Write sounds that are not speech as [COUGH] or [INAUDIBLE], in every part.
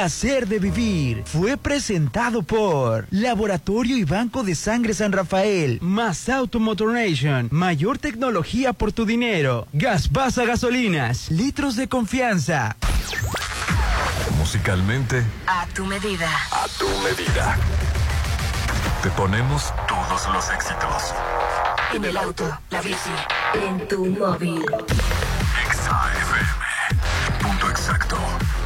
placer de vivir fue presentado por Laboratorio y Banco de Sangre San Rafael, más Automotor Nation, mayor tecnología por tu dinero, Gaspasa Gasolinas, litros de confianza. Musicalmente, A tu medida. a tu medida. Te ponemos todos los éxitos. En el auto, la bici, en tu móvil.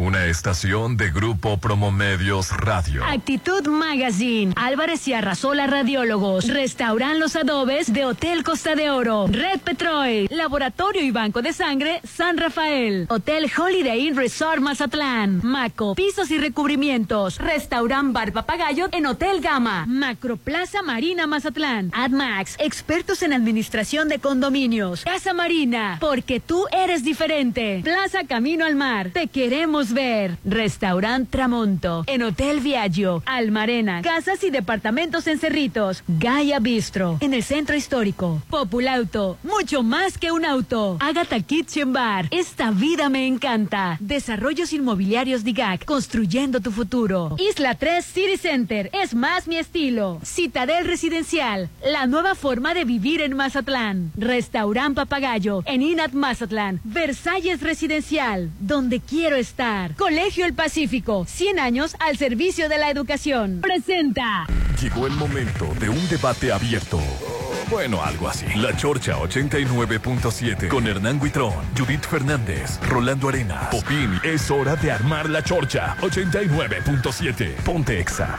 Una estación de Grupo Promomedios Radio. Actitud Magazine, Álvarez y Arrasola Radiólogos, Restauran Los Adobes de Hotel Costa de Oro, Red Petrol, Laboratorio y Banco de Sangre San Rafael, Hotel Holiday Inn Resort Mazatlán, Maco, Pisos y Recubrimientos, Restaurant Bar Papagayo en Hotel Gama, Macroplaza Marina Mazatlán, AdMax, expertos en administración de condominios, Casa Marina, porque tú eres diferente, Plaza Camino al Mar, te queremos ver, Restaurant Tramonto, en Hotel Viaggio, Almarena, casas y departamentos en Cerritos, Gaia Bistro, en el centro histórico, Populauto, mucho más que un auto, Agatha Kitchen Bar, esta vida me encanta, Desarrollos Inmobiliarios DIGAC, construyendo tu futuro, Isla 3 City Center, es más mi estilo, Citadel Residencial, la nueva forma de vivir en Mazatlán, Restaurant Papagayo, en Inat Mazatlán, Versalles Residencial, donde quiero estar, Colegio El Pacífico, 100 años al servicio de la educación, presenta. Llegó el momento de un debate abierto. Bueno, algo así. La Chorcha 89.7 con Hernán Guitrón, Judith Fernández, Rolando Arenas, Popín. Es hora de armar la Chorcha 89.7. Ponte Exa.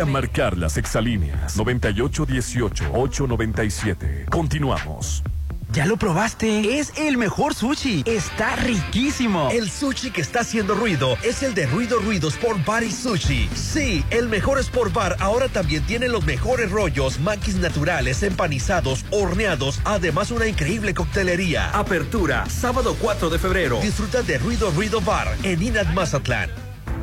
A marcar las exalíneas 9818-897. Continuamos. ¿Ya lo probaste? Es el mejor sushi. Está riquísimo. El sushi que está haciendo ruido es el de Ruido Ruido Sport Bar y Sushi. Sí, el mejor Sport Bar ahora también tiene los mejores rollos, maquis naturales, empanizados, horneados, además una increíble coctelería. Apertura, sábado 4 de febrero. Disfruta de Ruido Ruido Bar en Inat Mazatlán.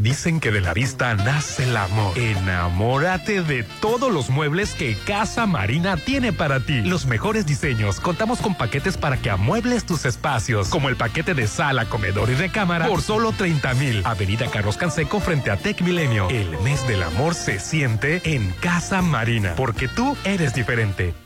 Dicen que de la vista nace el amor. Enamórate de todos los muebles que Casa Marina tiene para ti. Los mejores diseños. Contamos con paquetes para que amuebles tus espacios, como el paquete de sala, comedor y recámara por solo 30 mil. Avenida Carlos Canseco frente a Tech Milenio. El mes del amor se siente en Casa Marina, porque tú eres diferente.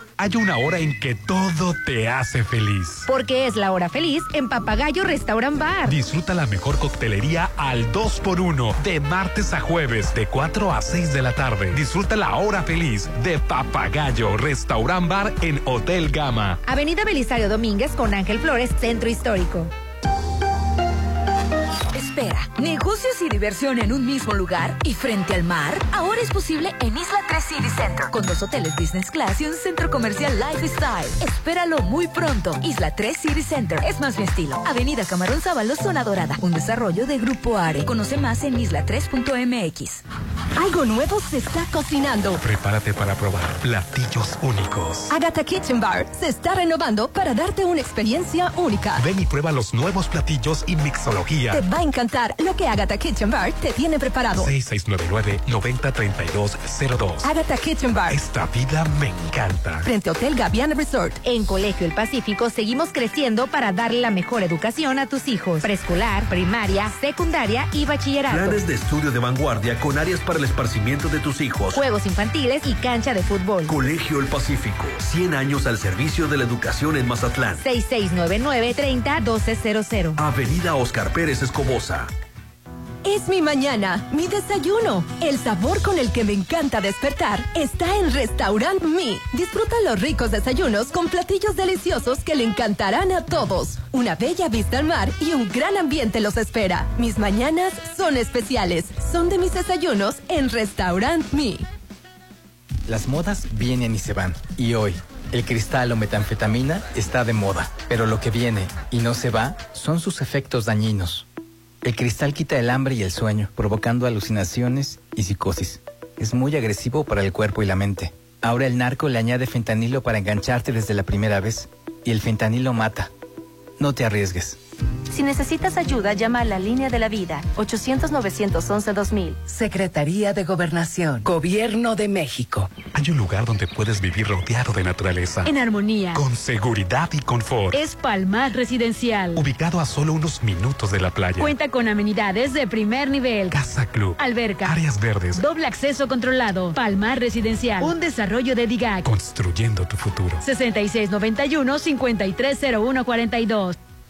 Hay una hora en que todo te hace feliz. Porque es la hora feliz en Papagayo Restaurant Bar. Disfruta la mejor coctelería al 2x1 de martes a jueves de 4 a 6 de la tarde. Disfruta la hora feliz de Papagayo Restaurant Bar en Hotel Gama. Avenida Belisario Domínguez con Ángel Flores, Centro Histórico. Espera, negocios y diversión en un mismo lugar y frente al mar. Ahora es posible en Isla 3 City Center, con dos hoteles business class y un centro comercial lifestyle. Espéralo muy pronto. Isla 3 City Center es más mi estilo. Avenida Camarón Sábalo, zona dorada. Un desarrollo de Grupo Are. Conoce más en isla3.mx. Algo nuevo se está cocinando. Prepárate para probar platillos únicos. Agatha Kitchen Bar se está renovando para darte una experiencia única. Ven y prueba los nuevos platillos y mixología. Te va a encantar lo que Agatha Kitchen Bar te tiene preparado. 6699-903202. Agatha Kitchen Bar. Esta vida me encanta. Frente a Hotel Gaviana Resort. En Colegio El Pacífico seguimos creciendo para darle la mejor educación a tus hijos. Preescolar, primaria, secundaria y bachillerato. Planes de estudio de vanguardia con áreas para el esparcimiento de tus hijos. Juegos infantiles y cancha de fútbol. Colegio El Pacífico, 100 años al servicio de la educación en Mazatlán. 6699-301200. Avenida Oscar Pérez Escobosa. Es mi mañana, mi desayuno. El sabor con el que me encanta despertar está en Restaurant Mi. Disfruta los ricos desayunos con platillos deliciosos que le encantarán a todos. Una bella vista al mar y un gran ambiente los espera. Mis mañanas son especiales. Son de mis desayunos en Restaurant Mi. Las modas vienen y se van. Y hoy, el cristal o metanfetamina está de moda. Pero lo que viene y no se va son sus efectos dañinos. El cristal quita el hambre y el sueño, provocando alucinaciones y psicosis. Es muy agresivo para el cuerpo y la mente. Ahora el narco le añade fentanilo para engancharte desde la primera vez. Y el fentanilo mata. No te arriesgues. Si necesitas ayuda, llama a la línea de la vida, 800-911-2000. Secretaría de Gobernación, Gobierno de México. Hay un lugar donde puedes vivir rodeado de naturaleza. En armonía. Con seguridad y confort. Es Palmar Residencial. Ubicado a solo unos minutos de la playa. Cuenta con amenidades de primer nivel. Casa Club. Alberca. Áreas verdes. Doble acceso controlado. Palmar Residencial. Un desarrollo de DIGAC. Construyendo tu futuro. 6691-530142.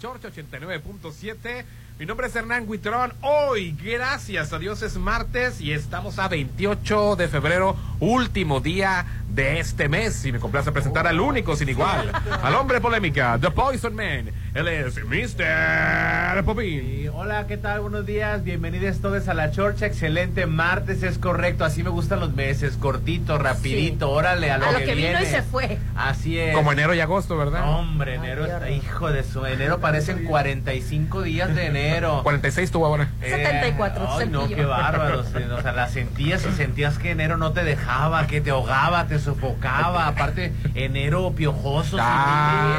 Chorcha 89.7. Mi nombre es Hernán Guitrón. Hoy, gracias a Dios, es martes y estamos a 28 de febrero, último día de este mes. Y me complace presentar al único sin igual, al hombre polémica, The Poison Man. Él es Mr. Popín. Sí, hola, ¿qué tal? Buenos días, bienvenidos todos a la chorcha. Excelente martes, es correcto. Así me gustan los meses, cortito, rapidito, Sí. órale a lo, A lo que, que vino viene. y se fue. Así es. Como enero y agosto, ¿verdad? Hombre, enero está, hijo de su enero parecen 45 días de enero. 46 tuvo ahora. Eh, 74, Ay, no, qué bárbaro. O sea, la sentías y sentías que enero no te dejaba, que te ahogaba, te sofocaba. Aparte, enero piojoso. sin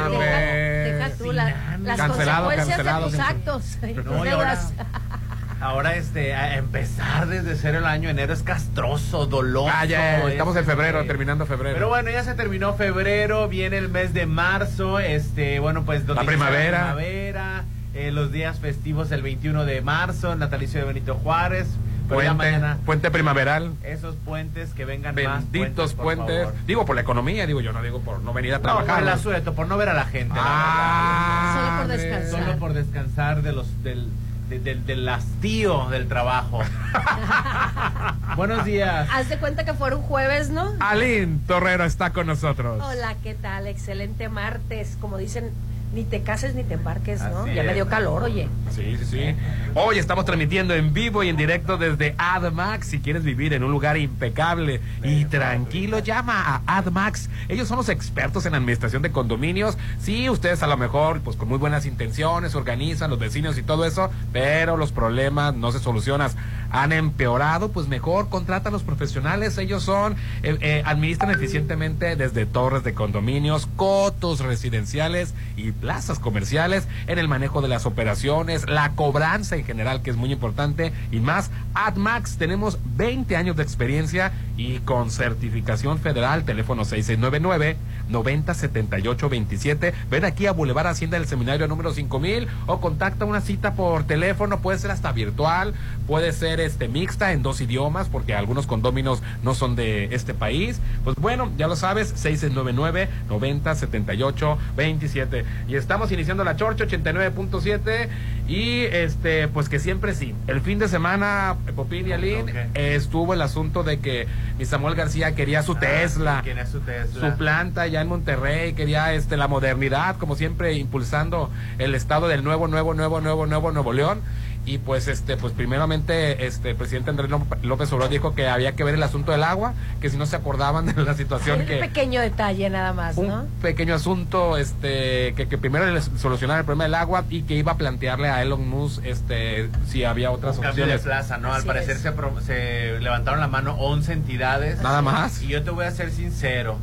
dinero. Deja, deja tú la- las Cancelado, consecuencias cancelado, de tus actos. No, y [LAUGHS] ahora-. Ahora, este, a empezar desde cero el año, enero es castroso, doloso. Ah, ya, estamos en este, febrero, terminando febrero. Pero bueno, ya se terminó febrero, viene el mes de marzo, este, bueno, pues donde La primavera. La primavera, eh, los días festivos el 21 de marzo, natalicio de Benito Juárez. Pero Puente, mañana, puente primaveral. esos puentes que vengan más Benditos por puentes. favor. Digo por la economía, digo yo, no digo por no venir a No, por trabajar. el asueto, por no ver a la gente. la Ah, Solo por descansar. Solo por descansar de los del, de- del, del hastío del trabajo. [LAUGHS] Buenos días. Haz de cuenta que fuera un jueves, ¿no? Alín Torrero está con nosotros. Hola, ¿qué tal? Excelente martes. Como dicen, ni te cases ni te embarques, ¿no? Así ya me dio calor, oye. Sí, sí, sí. Hoy estamos transmitiendo en vivo y en directo desde AdMax. Si quieres vivir en un lugar impecable y tranquilo, llama a AdMax. Ellos son los expertos en administración de condominios. Sí, ustedes a lo mejor, pues con muy buenas intenciones, organizan los vecinos y todo eso, pero los problemas no se solucionan. Han empeorado, pues mejor contrata a los profesionales. Ellos son, eh, eh, administran eficientemente desde torres de condominios, cotos residenciales y plazas comerciales en el manejo de las operaciones, la cobranza en general, que es muy importante, y más. AdMax, tenemos 20 años de experiencia y con certificación federal, teléfono 6699 907827. Ven aquí a Boulevard Hacienda del Seminario número 5000 o contacta una cita por teléfono, puede ser hasta virtual, puede ser este mixta en dos idiomas, porque algunos condóminos no son de este país. Pues bueno, ya lo sabes, 6699 907827. Y estamos iniciando la Chorcha 89.7 y este pues que siempre sí. El fin de semana Popín y Aline estuvo el asunto de que mi Samuel García quería su Tesla ¿Quién es su Tesla? su planta ya en Monterrey, quería este la modernidad, como siempre impulsando el estado del nuevo, nuevo, nuevo, nuevo, nuevo Nuevo León. Y pues este, pues primeramente este el presidente Andrés López Obrador dijo que había que ver el asunto del agua, que si no se acordaban [LAUGHS] de la situación Un que pequeño detalle nada más, ¿no? un pequeño asunto este que, que primero solucionara el problema del agua y que iba a plantearle a Elon Musk este si había otras Un cambio de opciones. plaza, ¿no? Al parecer es. se, pro- se levantaron la mano 11 entidades. Nada más. Y yo te voy a ser sincero.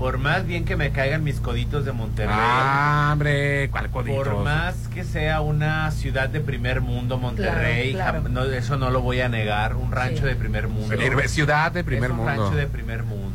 Por más bien que me caigan mis coditos de Monterrey. Ah, hombre, ¿cuál coditos? Por más que sea una ciudad de primer mundo, Monterrey, Claro, claro. jam- no, eso no lo voy a negar. Un rancho Sí. de primer mundo. Ciudad de primer Es un mundo. rancho de primer mundo.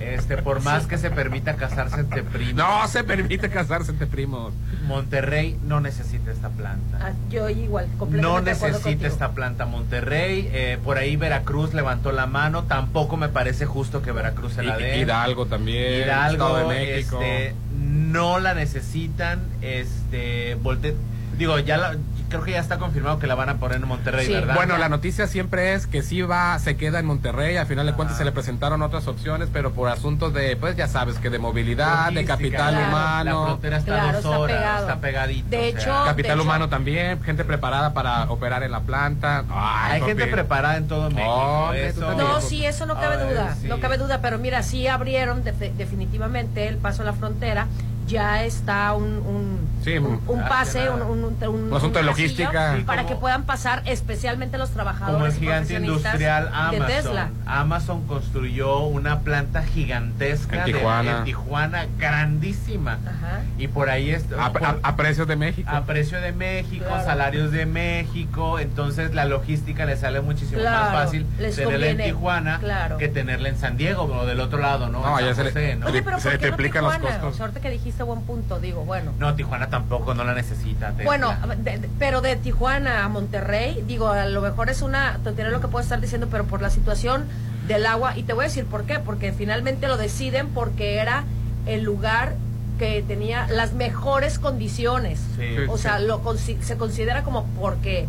Este, por más que se permita casarse entre primos. No se permite casarse entre primos. Monterrey no necesita esta planta. Ah, yo igual, completamente No de acuerdo necesita contigo. esta planta Monterrey. eh, por ahí Veracruz levantó la mano. Tampoco me parece justo que Veracruz se la Y- dé. Hidalgo también. Hidalgo, Estado de México. este, no la necesitan. Este, volte- digo, ya la- creo que ya está confirmado que la van a poner en Monterrey, ¿verdad? Bueno, la noticia siempre es que sí va, se queda en Monterrey. Al final de cuentas se le presentaron otras opciones, pero por asuntos de, pues ya sabes, que de movilidad, de capital claro. humano. La frontera está Claro, a dos está horas, pegado. está pegadito. De o sea. hecho, Capital de humano también, gente preparada para operar en la planta. Ay, Hay gente preparada en todo México. Eso-. No, sí, eso no cabe ver, duda, sí. no cabe duda, pero mira, sí abrieron defe- definitivamente el paso a la frontera, ya está un, un, Sí, un, un ah, pase, un, nada. un, un- un- Un asunto de logística. Para como- que puedan pasar especialmente los trabajadores Como el gigante industrial de Amazon. Tesla. Amazon construyó una planta gigantesca En de- Tijuana. en Tijuana, grandísima. Ajá. Y por ahí es A, por- a- a precios de México. a precio de México, Claro. salarios de México, entonces la logística le sale muchísimo Claro, más fácil les tenerla en Tijuana claro. que tenerla en San Diego o del otro lado, ¿no? No, ya se le- ¿no? Oye, pero se ¿por qué no triplican los costos. Ahorita que dijiste buen punto, digo, bueno. No, Tijuana tampoco, no la necesita. Tesla. Bueno, de- de- pero de Tijuana a Monterrey, digo, a lo mejor es una tontería lo que puedo estar diciendo, pero por la situación del agua, y te voy a decir por qué, porque finalmente lo deciden porque era el lugar que tenía las mejores condiciones. Sí. O sea, lo se considera como porque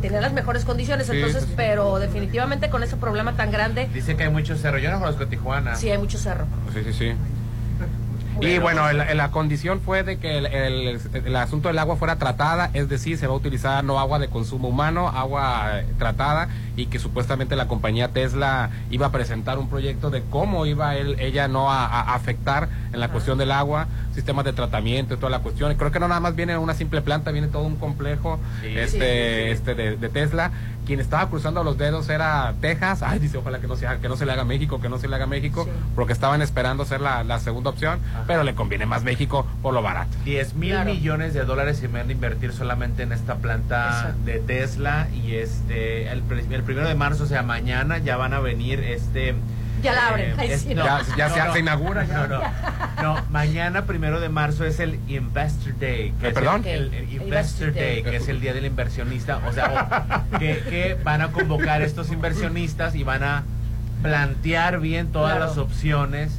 tenía las mejores condiciones, Sí, entonces, sí, sí. pero definitivamente con ese problema tan grande, Dice que hay muchos cerros. Yo no conozco Tijuana. sí hay mucho cerro. Sí, sí, sí. Y bueno, el- el- la condición fue de que el, el- asunto del agua fuera tratada, es decir, se va a utilizar no agua de consumo humano, agua eh, tratada, y que supuestamente la compañía Tesla iba a presentar un proyecto de cómo iba él, ella no a, a afectar en la cuestión del agua, sistemas de tratamiento y toda la cuestión. Creo que no nada más viene una simple planta, viene todo un complejo Sí, este, sí, sí, sí. este de, de Tesla. Quien estaba cruzando los dedos era Texas. Ay, dice, ojalá que no, sea, que no se le haga México, que no se le haga México, Sí. porque estaban esperando ser la, la segunda opción, pero le conviene más México por lo barato. 10 mil Claro. millones de dólares se van a invertir solamente en esta planta Exacto. de Tesla y este el primero de marzo, o sea, mañana ya van a venir este Ya la abren. Ay, es- no, Ya- ya no, se- no. se inaugura, ya. No, no. No, mañana primero de marzo es el Investor Day. que Eh, es ¿perdón? El, el- el Investor Day, Day. que es el día del inversionista. O sea, o- que, que van a convocar estos inversionistas y van a plantear bien todas Claro. las opciones.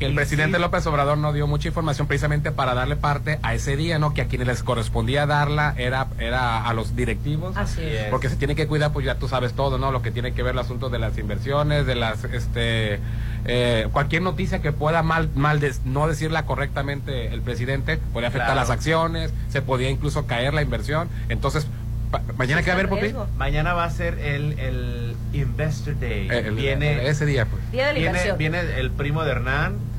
Que el presidente sí, López Obrador no dio mucha información precisamente para darle parte a ese día, ¿no? Que a quienes les correspondía darla era, era a los directivos. Así es. Porque se tiene que cuidar, pues ya tú sabes todo, ¿no? Lo que tiene que ver el asunto de las inversiones, de las, este, eh, cualquier noticia que pueda mal, mal des- no decirla correctamente el presidente, puede afectar Claro. las acciones, se podía incluso caer la inversión. Entonces, pa- mañana que va a en Popi. Mañana va a ser el, el Investor Day. El- viene, ese día, pues. Día de la viene, viene el primo de Hernán.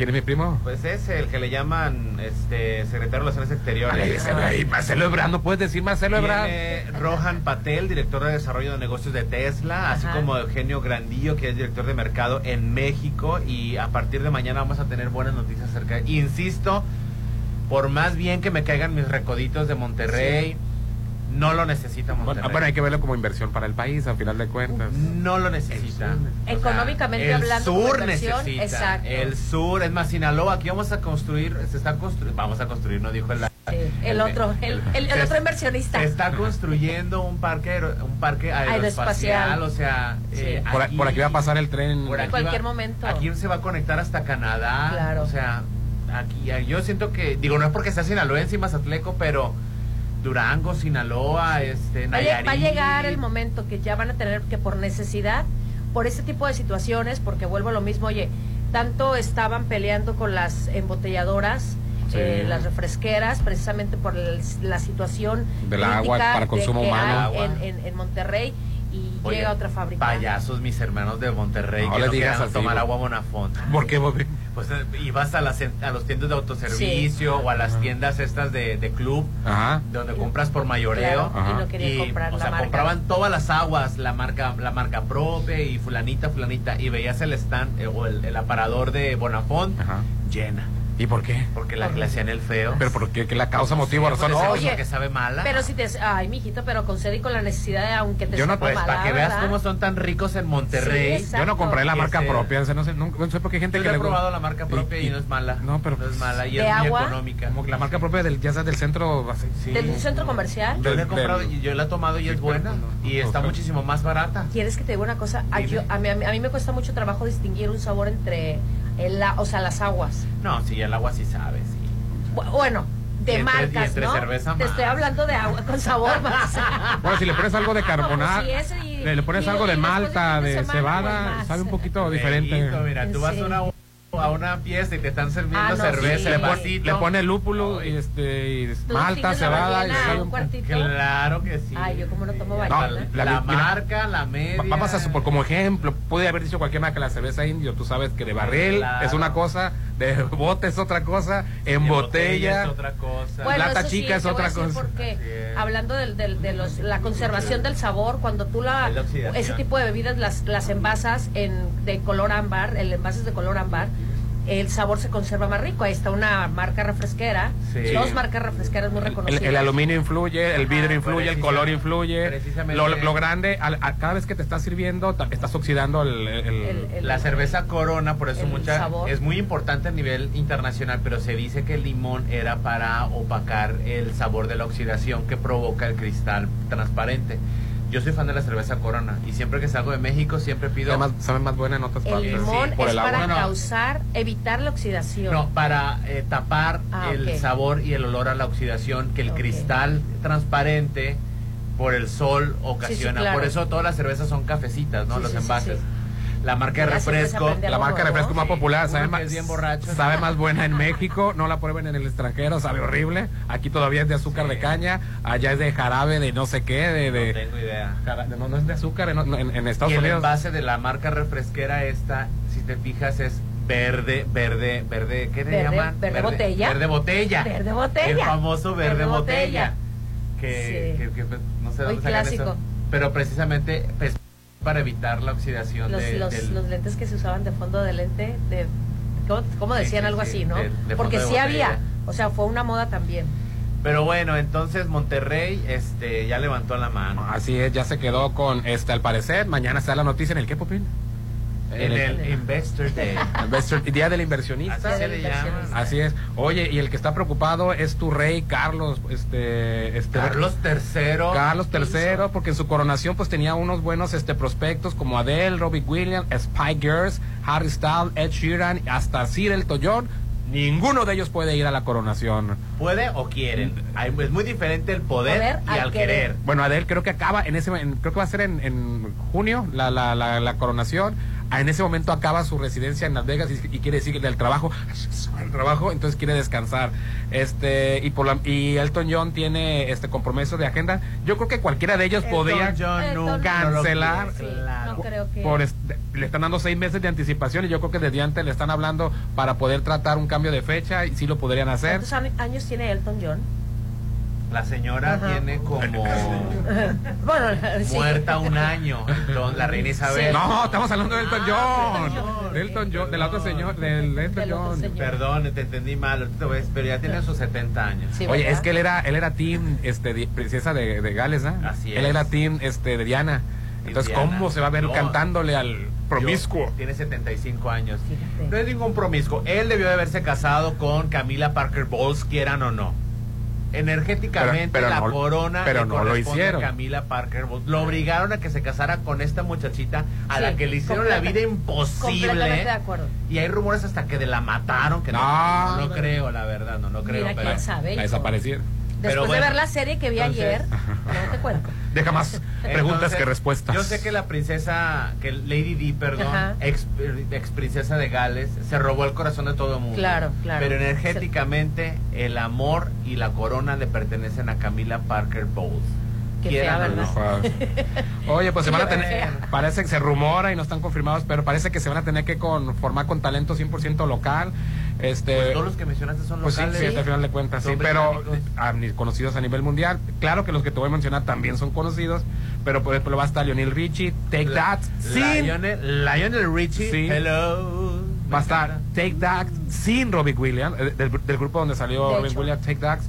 ¿Quién es mi primo? Pues es el que le llaman este secretario de Relaciones Exteriores. Ay, ay, Marcelo Ebrard, ¿no puedes decir Marcelo Ebrard? Viene Rohan Patel, director de desarrollo de negocios de Tesla, así como Eugenio Grandillo, que es director de mercado en México. Y a partir de mañana vamos a tener buenas noticias acerca de. Insisto, por más bien que me caigan mis recoditos de Monterrey, no lo necesita Bueno, Monterrey. bueno, hay que verlo como inversión para el país, a final de cuentas. No lo necesita. Económicamente el hablando, como sur necesita. exacto. El sur, es más, Sinaloa, aquí vamos a construir, se está construyendo, vamos a construir, no dijo el... Sí, el otro, el, el- el se- otro inversionista. Se está construyendo un parque, un parque Aeroespacial. aeroespacial, o sea, Sí. eh, Por, aquí- por aquí va a pasar el tren. por En aquí cualquier va- momento. Aquí se va a conectar hasta Canadá, Claro. o sea, aquí yo siento que, digo, no es porque sea sinaloense y mazatleco, pero Durango, Sinaloa, este, Va a, lle- va a Nayarit. llegar el momento que ya van a tener que por necesidad, por este tipo de situaciones, porque vuelvo a lo mismo, oye, tanto estaban peleando con las embotelladoras, Sí. eh, las refresqueras, precisamente por el- la situación Del agua para de consumo humano. En, en- en Monterrey y Oye, llega otra fábrica. Payasos, mis hermanos de Monterrey, No que no digas así, tomar agua Bonafont. ¿Por qué, Bobby? Pues eh, ibas a, las, a los tiendas de autoservicio o a las tiendas estas de, de club, Ajá. donde compras por mayoreo. Claro, y Ajá. no querían Y, comprar o la sea, marca. compraban todas las aguas, la marca la marca propia y fulanita, fulanita, y veías el stand eh, o el, el aparador de Bonafont Ajá. llena, ¿Y por qué? Porque la, le hacían el feo. ¿Pero por qué? ¿Que la causa, motivo, Sí, razón? porque Oye, porque sabe mala. Pero si te. Ay, mijito, pero con sed y con la necesidad de, aunque te Yo no- sepa pues, mala, para que veas ¿verdad? cómo son tan ricos en Monterrey. Sí, yo no compré la Que marca propia, no sé, no, no sé por qué hay gente Yo que le he probado la marca propia y, no es mala. No, pero no es mala y ¿De es muy agua? económica. Como que la marca propia del, ya sea del centro, así, sí. ¿Del centro comercial? Yo la he comprado y yo la he tomado y es buena y está muchísimo más barata. ¿Quieres que te diga una cosa? A, yo- a, mí, a mí- a mí me cuesta mucho trabajo distinguir un sabor entre el, la- o sea, las aguas. No, sí, el agua sí sabe, sí. Bu- Bueno, de Y entre- y marcas, entre ¿no? cerveza te estoy hablando de agua con sabor [LAUGHS] más. Bueno, si le pones algo de carbonato, Como si ese y- le, pones y- algo de y de malta, de de, cebada, pues, sabe un poquito diferente. Mira, tú vas a una, a una fiesta y te están sirviendo Ah, no, cerveza, sí. le, pon- vasito. le pone lúpulo y, este, y ¿Tú malta, cebada. y un cuartito? Claro que sí. Ay, yo como no tomo No. La, la- marca, la media. Va- Vamos a supor, como ejemplo, pude haber dicho cualquier marca, la cerveza indio, tú sabes que de barril Claro. es una cosa, de bote es otra cosa, en De botella, es otra cosa. Bueno, lata sí, chica es otra cosa. Porque Así es. hablando del, del- de los, la conservación del sabor, cuando tú la ese tipo de bebidas las, las envasas en de color ámbar, el envase es de color ámbar, el sabor se conserva más rico. Ahí está una marca refresquera, Sí. dos marcas refresqueras muy reconocidas. el aluminio influye, el vidrio influye, el color influye. precisamente- Lo, lo grande, al- a- cada vez que te estás sirviendo, ta- estás oxidando el. el- El- el- La cerveza Corona, por eso mucha sabor. es muy importante a nivel internacional, pero se dice que el limón era para opacar el sabor de la oxidación que provoca el cristal transparente. Yo soy fan de la cerveza Corona y siempre que salgo de México siempre pido sabe, más, sabe más buena en otras el partes. limón por es el agua. para No, no. causar, evitar la oxidación. no para eh, tapar Ah, el sabor y el olor a la oxidación que el cristal transparente por el sol ocasiona. claro. Por eso todas las cervezas son cafecitas, ¿no? Sí, Los sí, sí, envases. La marca de se refresco, La marca de refresco más popular, sabe más, es bien borracho. sabe más buena en México, no la prueben en el extranjero, sabe horrible. Aquí todavía es de azúcar de caña, allá es de jarabe de no sé qué, de... de no tengo idea. no, no es de azúcar, en, en- en Estados y el Unidos. envase de la marca refresquera esta, si te fijas, es verde, verde, verde, ¿qué le Verde- llaman? verde botella. Verde botella. Verde botella. El famoso verde, Verde botella. botella. Que, Sí. que- que, pues, no sé Muy dónde sacan clásico. eso. Pero precisamente pues, para evitar la oxidación los, de- los, del... los lentes que se usaban de fondo de lente, de, ¿cómo, decían sí, algo sí, así, no? de- de Porque sí había, o sea, fue una moda también. Pero bueno, entonces Monterrey este ya levantó la mano. Así es, ya se quedó con, este, al parecer, mañana se da la noticia en el qué, Popín? En el Investor Day. [LAUGHS] Investor- Día del Inversionista. Así se le llama. Así es. Oye, y el que está preocupado es tu rey Carlos, este, este Carlos III. Carlos III, porque en su coronación pues tenía unos buenos este prospectos como Adele, Robbie Williams, Spy Girls, Harry Styles, Ed Sheeran, hasta Sir Elton John. Ninguno de ellos puede ir a la coronación. ¿Puede o quieren? Hay- es muy diferente el poder, Poder y al al querer. Bueno, Adele creo que acaba en ese, en- creo que va a ser en, en junio la, la, la, la coronación. En ese momento acaba su residencia en Las Vegas y, y quiere decir del trabajo, [LAUGHS] el trabajo, entonces quiere descansar. Este y por la, y Elton John tiene este compromiso de agenda. Yo creo que cualquiera de ellos Elton podría John cancelar. quiere, Sí, claro. no creo que... Por este- le están dando seis meses de anticipación y yo creo que desde antes le están hablando para poder tratar un cambio de fecha y sí lo podrían hacer. ¿Cuántos años tiene Elton John? La señora Ajá. tiene como [LAUGHS] bueno, sí. muerta un año. Entonces, la reina Isabel. No, estamos hablando de Elton Ah, John. Elton John. De Elton John, del otro señor, del Elton John. señor. Perdón, te entendí mal. Pero ya tiene sus 70 años. Sí, Oye, es que él era, él era team, este, di- princesa de, de Gales, ¿no? Así Él es. era team, este, de Diana. Entonces, Diana. ¿cómo se va a ver No. cantándole al promiscuo? Yo- tiene 75 años. Fíjate. No es ningún promiscuo. Él debió de haberse casado con Camila Parker Bowles, quieran o no. Energéticamente, Pero- pero la no- corona pero le no lo corresponde a hicieron. Camila Parker Bowles. Lo obligaron a que se casara con esta muchachita a Sí, la que le hicieron la vida Completamente de imposible. acuerdo. Y hay rumores hasta que de la mataron, que no, No. no, creo, la verdad, no lo creo. Mira, pero- quién sabe. La desaparecieron. Después de ver la serie que vi entonces- ayer, no te cuento. Deja más preguntas Entonces, que respuestas. Yo sé que la princesa, que Lady Di, perdón, Ajá. ex, ex princesa de Gales, se robó el corazón de todo el mundo. Claro, claro. Pero energéticamente, el amor y la corona le pertenecen a Camila Parker Bowles. Qué Quieran. [LAUGHS] Oye, pues se van a tener, parece que se rumora y no están confirmados, pero parece que se van a tener que conformar con talento 100% local. Este, Pues todos los que mencionaste son Pues sí, locales. sí, al final de cuentas, sí, pero ni conocidos a nivel mundial. Claro que los que te voy a mencionar también son conocidos, pero por ejemplo va a estar Lionel Richie, Take La- That, sin, Lionel, Lionel Richie, Sí. hello. Va a estar Take That sin Robbie Williams, eh, del, del grupo donde salió hecho. Williams, Take That.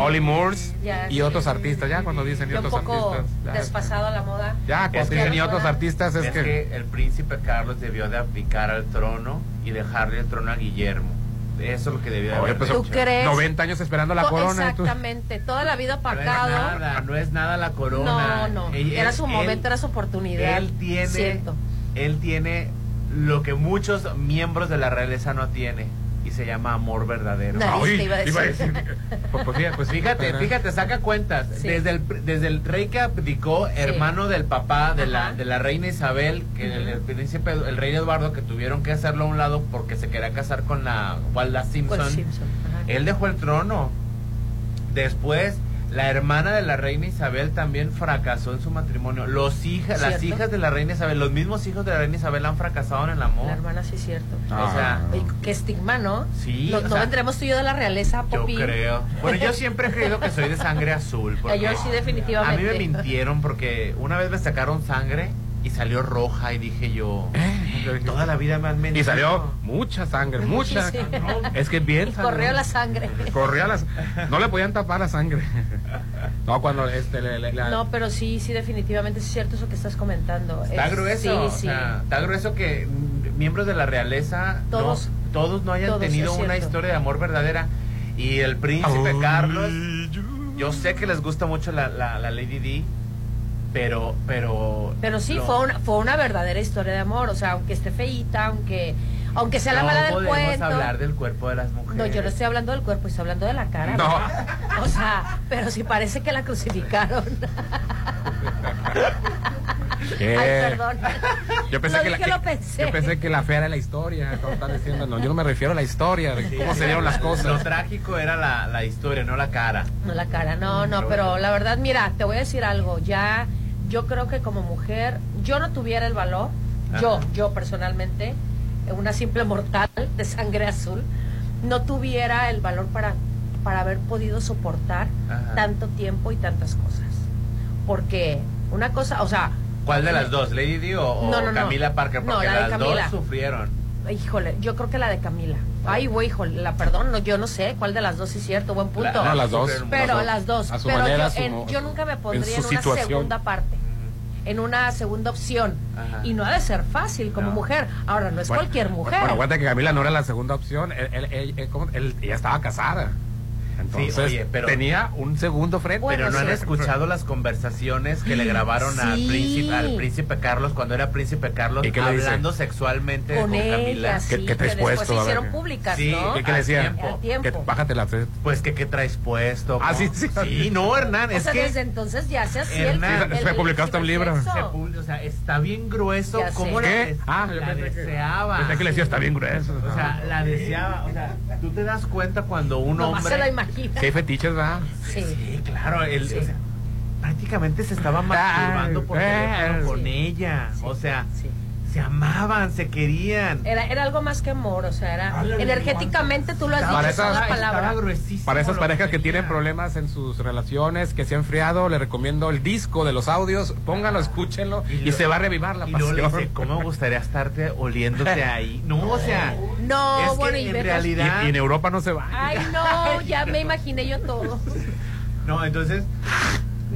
Ollie Moores Ya, y sí, otros artistas, ya cuando dicen y otros poco artistas. ya. despasado a la moda. Ya, cuando dicen y otros artistas es, es que... que el príncipe Carlos debió de abdicar al trono y dejarle el trono a Guillermo. Eso es lo que debió de haber pues, hecho. ¿Tú crees? 90 años esperando la corona. Exactamente, toda la vida No es opacado. nada, no es nada la corona. No, no, Él- era su él- momento, era su oportunidad. Él tiene, Siento. él tiene lo que muchos miembros de la realeza no tiene y se llama amor verdadero. Ay, te iba a iba a decir. [LAUGHS] Pues, pues, fíjate, pues, Fíjate, fíjate, saca cuentas. Sí. Desde, el, pr- desde el rey que abdicó, hermano del papá de la, de la reina Isabel, que el, el príncipe, el rey Eduardo, que tuvieron que hacerlo a un lado porque se quería casar con la Walda Simpson. Él dejó el trono. Después, la hermana de la reina Isabel también fracasó en su matrimonio. Los hijas, las hijas de la reina Isabel, los mismos hijos de la reina Isabel han fracasado en el amor. La hermana sí es cierto. O sea, qué estigma, ¿no? Sí, No, no sea, vendremos tú y yo de la realeza, yo Popín. creo. Bueno, yo [LAUGHS] siempre he creído que soy de sangre azul. porque Yo sí, A definitivamente. mí me mintieron porque una vez me sacaron sangre y salió roja y dije yo, toda la vida me han mentido. Y salió mucha sangre, mucha. Sí. Es que bien. Corrió la sangre. Corría las. No le podían tapar la sangre. No, cuando este. le- le- la- No, pero sí, sí, definitivamente es cierto eso que estás comentando. Está Es- grueso, Sí, o sí. sea, está grueso que miembros de la realeza no- Todos. todos no hayan Todos, tenido una historia de amor verdadera. Y el príncipe Carlos, yo sé que les gusta mucho la, la, la Lady D, pero, pero... Pero sí, lo- fue, una, fue una verdadera historia de amor. O sea, aunque esté feíta, aunque, aunque sea la mala del podemos cuento. hablar del cuerpo de las mujeres. No, yo no estoy hablando del cuerpo, estoy hablando de la cara. No. O sea, pero si parece que la crucificaron. ¿Qué? Ay, perdón. Yo pensé, Lo que la, que- lo pensé. yo pensé que la fea era la historia. están diciendo. No, yo no me refiero a la historia, de cómo se dieron las Lo cosas. trágico era la, la historia, no la cara. No la cara, no, no, pero la verdad, mira, te voy a decir algo, ya yo creo que como mujer, yo no tuviera el valor, yo, Ajá. yo personalmente, una simple mortal de sangre azul, no tuviera el valor para, para haber podido soportar Ajá. tanto tiempo y tantas cosas. Porque una cosa, o sea... ¿Cuál de las dos, Lady o, No, no. Camila Parker? No, Porque la las Camila. dos sufrieron. Híjole, yo creo que la de Camila. Ay, güey, híjole, la perdón, no, yo no sé cuál de las dos es cierto, buen punto. No, las dos. Pero Las las dos. A su pero manera, yo, su- en- yo nunca me pondría en en, su una situación. segunda parte, en una segunda opción. Ajá. Y no ha de ser fácil como No. mujer. Ahora, no es Bueno, cualquier mujer. Bueno, aguanta que Camila no era la segunda opción. Él, él- él- él- ¿cómo? Él- ella estaba casada. Entonces, oye, pero- tenía un segundo frente. Bueno, Pero no han sí. escuchado las conversaciones que le grabaron al, Sí. príncipe, al príncipe Carlos cuando era príncipe Carlos ¿Y qué hablando sexualmente con, con, ella, Camila. sí, ¿Qué- qué que traes después puesto? se ver, hicieron ¿qué? públicas, Sí, ¿no? ¿Qué, qué le al decía? tiempo. Que bájate la fe. Pues que qué traes puesto. Ah, ¿cómo? sí, sí. Sí, no, Hernán, O es sea, que desde entonces ya se hacía Hernán, el, se publicó hasta un libro. o sea, está bien grueso la, ¿Qué? Ah, la pensé que- deseaba. Pensé que le decía, está bien grueso. O sea, la deseaba, o sea, tú te das cuenta cuando un hombre se la imagina. Hay fetiches, ¿verdad? Sí. Sí, claro, el, Sí. o sea, prácticamente se estaba masturbando por teléfono con ella. Sí, o sea, sí. Se amaban, se querían. Era, era algo más que amor, o sea, era energéticamente tú lo has Para dicho esas- palabra. Para esas lo parejas que tienen problemas en sus relaciones, que se han enfriado, le recomiendo el disco de los audios, pónganlo, escúchenlo y, lo- se va a revivar la Y pasión. dice, ¿cómo me gustaría estarte oliéndote ahí? [LAUGHS] No, o sea, No, es que bueno, y en realidad... Y, y en Europa no se va. Ay, no, ya me imaginé yo todo. [LAUGHS] No, entonces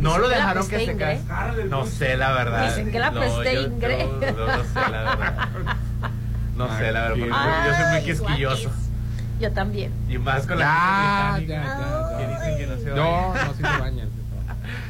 no lo Dicen que la dejaron que se casara. No sé la verdad. Dicen que la No, presté yo- Ingrid. yo- yo no sé la verdad. No sé la verdad, yo soy muy quisquilloso. Yo también. Y más con la Ya, gente ya, británica, ya, que dicen que no se No, baña. no, sí se bañan.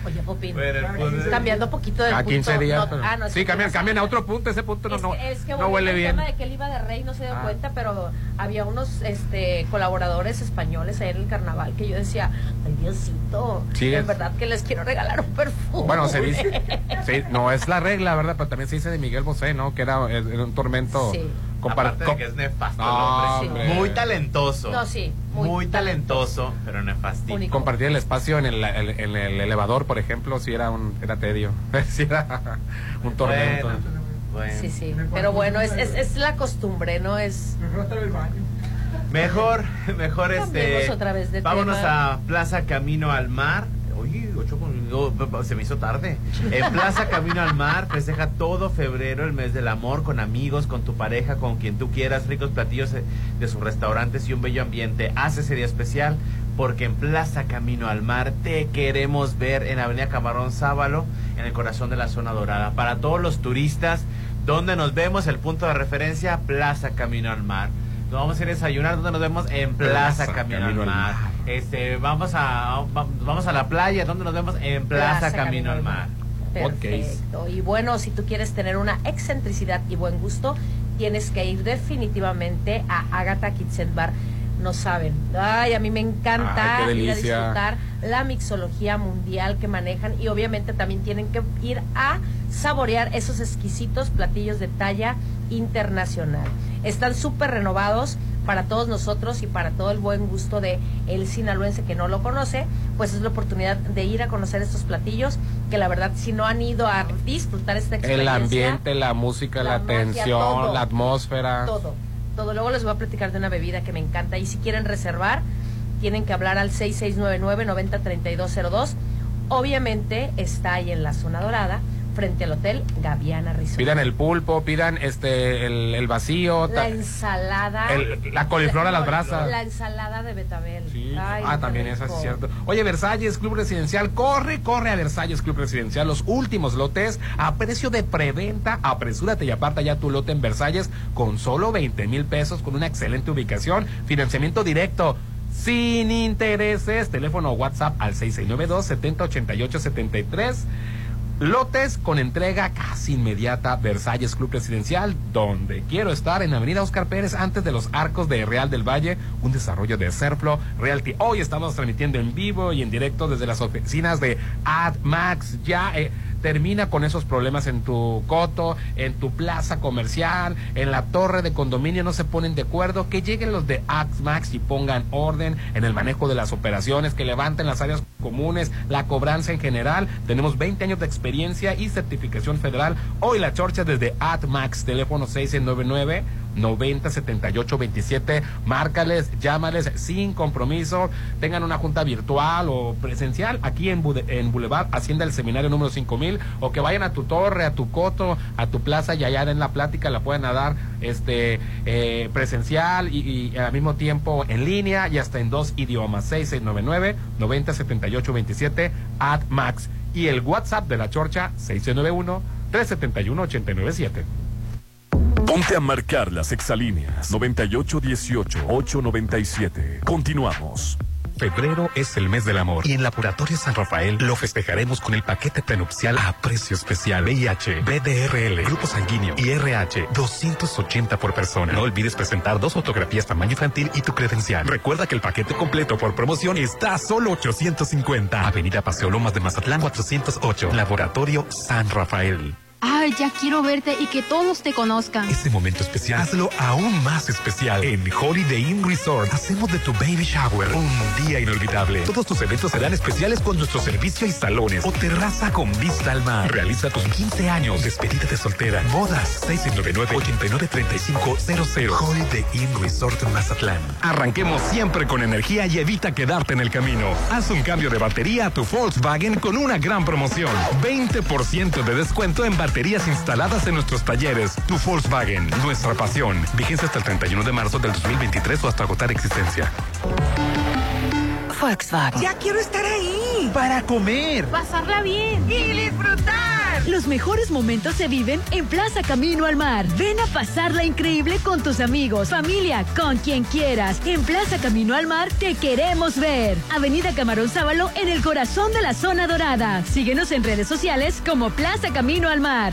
Oye, Popín. El Cambiando poquito del A 15 punto. días. no- pero- ah, no, sí, cambian, cambian a otro punto. Ese punto no, Es no, que, es que no huele al bien. tema de que él iba de rey, no se dio Ah. cuenta, pero había unos este, colaboradores españoles ahí en el carnaval que yo decía, ay Diosito, Sí, en es- verdad que les quiero regalar un perfume. Bueno, se dice. [LAUGHS] sí, no es la regla, ¿verdad? Pero también se dice de Miguel Bosé, ¿no? Que era, era un tormento. Sí. Compar- Aparte de que es nefasto No, el hombre. hombre. Muy talentoso. No, sí, Muy, muy talentoso, pero nefastico. Único. Compartir el espacio en el, el- en el elevador, por ejemplo, si era un era tedio. [LAUGHS] si era un tormento. Bueno, bueno. Sí, sí. Pero bueno, es, es, es la costumbre, ¿no? Es. Mejor, mejor Cambiemos este. otra vez de vámonos tema. a Plaza Camino al Mar. Uy, Sí, ocho con- no, se me hizo tarde. En Plaza Camino al Mar festeja todo febrero el mes del amor con amigos, con tu pareja, con quien tú quieras, ricos platillos de, de sus restaurantes y un bello ambiente. Hace ese día especial porque en Plaza Camino al Mar te queremos ver en Avenida Camarón Sábalo, en el corazón de la zona dorada. Para todos los turistas, donde nos vemos, el punto de referencia, Plaza Camino al Mar. Nos vamos a ir a desayunar, donde nos vemos en Plaza, Plaza Camino, Camino al al Mar. Este, vamos a va- vamos a la playa, donde nos vemos en Plaza, Camino, al Mar. Perfecto. Y bueno, si tú quieres tener una excentricidad y buen gusto, tienes que ir definitivamente a Agatha Kitchen Bar. No saben. Ay, a mí me encanta Ay, qué ir a disfrutar la mixología mundial que manejan y obviamente también tienen que ir a saborear esos exquisitos platillos de talla internacional. Están súper renovados para todos nosotros y para todo el buen gusto de el sinaloense que no lo conoce, pues es la oportunidad de ir a conocer estos platillos que la verdad si no han ido a disfrutar esta El experiencia ambiente, la música, la, la magia, atención, todo. la atmósfera. todo, todo. Luego les voy a platicar de una bebida que me encanta y si quieren reservar tienen que hablar al 6699-903202. Obviamente está ahí en la zona dorada, frente al hotel Gaviana Resort. Pidan el pulpo, pidan este el, el vacío, La ensalada. El- la coliflor a las [LAUGHS] brasas. La ensalada de betabel. Ay, ah, también eso es cierto. Oye, Versalles Club Residencial, corre, corre a Versalles Club Residencial. Los últimos lotes a precio de preventa. Apresúrate y aparta ya tu lote en Versalles con solo 20 mil pesos, con una excelente ubicación, financiamiento directo. Sin intereses, teléfono o WhatsApp al 6692 7088 73. Lotes con entrega casi inmediata, Versalles Club Residencial, donde quiero estar en Avenida Oscar Pérez, antes de los arcos de Real del Valle, un desarrollo de Serflo Realty. Hoy estamos transmitiendo en vivo y en directo desde las oficinas de AdMax. Ya eh, termina con esos problemas en tu coto, en tu plaza comercial, en la torre de condominio, no se ponen de acuerdo. Que lleguen los de AdMax y pongan orden en el manejo de las operaciones, que levanten las áreas comunes, la cobranza en general. Tenemos 20 años de experiencia y certificación federal. Hoy la chorcha desde AdMax, teléfono 699 90 78 27. Márcales, llámales sin compromiso. Tengan una junta virtual o presencial aquí en, en Boulevard Hacienda del Seminario número 5000 o que vayan a tu torre, a tu coto, a tu plaza y allá en la plática la pueden dar este eh, presencial y, y al mismo tiempo en línea y hasta en dos idiomas 6699 90 78 27 AdMax y el WhatsApp de la Chorcha 691 371 897. Ponte a marcar las exalíneas 9818-897. Continuamos. Febrero es el mes del amor y en Laboratorio San Rafael lo festejaremos con el paquete prenupcial a precio especial. VIH, BDRL, grupo sanguíneo y RH, 280 por persona. No olvides presentar dos fotografías tamaño infantil y tu credencial. Recuerda que el paquete completo por promoción está a solo 850. Avenida Paseo Lomas de Mazatlán 408. Laboratorio San Rafael. Ay, ya quiero verte y que todos te conozcan. Este momento especial, hazlo aún más especial. En Holiday Inn Resort, hacemos de tu baby shower un día inolvidable. Todos tus eventos serán especiales con nuestro servicio y salones o terraza con vista al mar. Realiza tus 15 años, despedida de soltera, bodas, 699-893500. Holiday Inn Resort Mazatlán. Arranquemos siempre con energía y evita quedarte en el camino. Haz un cambio de batería a tu Volkswagen con una gran promoción. 20% de descuento en baterías instaladas en nuestros talleres. Tu Volkswagen, nuestra pasión. Vigencia hasta el 31 de marzo del 2023 o hasta agotar existencia. Volkswagen. Ya quiero estar ahí. Para comer. Pasarla bien. Y disfrutar. Los mejores momentos se viven en Plaza Camino al Mar. Ven a pasarla increíble con tus amigos, familia, con quien quieras. En Plaza Camino al Mar te queremos ver. Avenida Camarón Sábalo en el corazón de la zona dorada. Síguenos en redes sociales como Plaza Camino al Mar.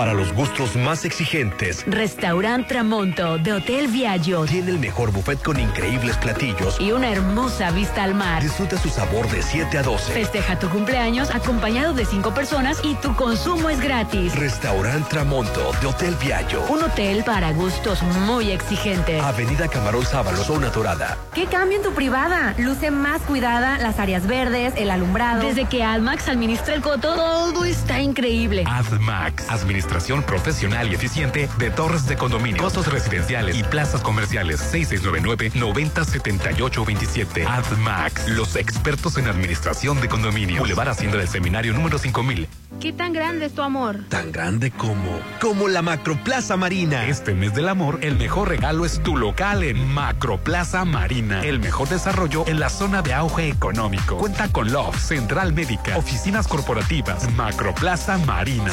Para los gustos más exigentes, Restaurant Tramonto de Hotel Viaggio tiene el mejor buffet con increíbles platillos. y una hermosa vista al mar. Disfruta su sabor de 7 a 12. Festeja tu cumpleaños acompañado de cinco personas y tu consumo es gratis. Restaurant Tramonto de Hotel Viaggio. Un hotel para gustos muy exigentes. Avenida Camarón Sábalo, zona dorada. ¿Qué cambio en tu privada? Luce más cuidada, las áreas verdes, el alumbrado. Desde que AdMax administra el coto, todo está increíble. AdMax, administración profesional y eficiente de torres de condominio, costos residenciales y plazas comerciales. 6699-907827. AdMax, los expertos en administración de condominio. Boulevard Hacienda del Seminario número 5000. ¿Qué tan grande es tu amor? Tan grande como. Como la Macroplaza Marina. Este mes del amor, el mejor regalo es tu local en Macroplaza Marina. El mejor desarrollo en la zona de auge económico. Cuenta con Love, Central Médica, oficinas corporativas, Macroplaza Marina.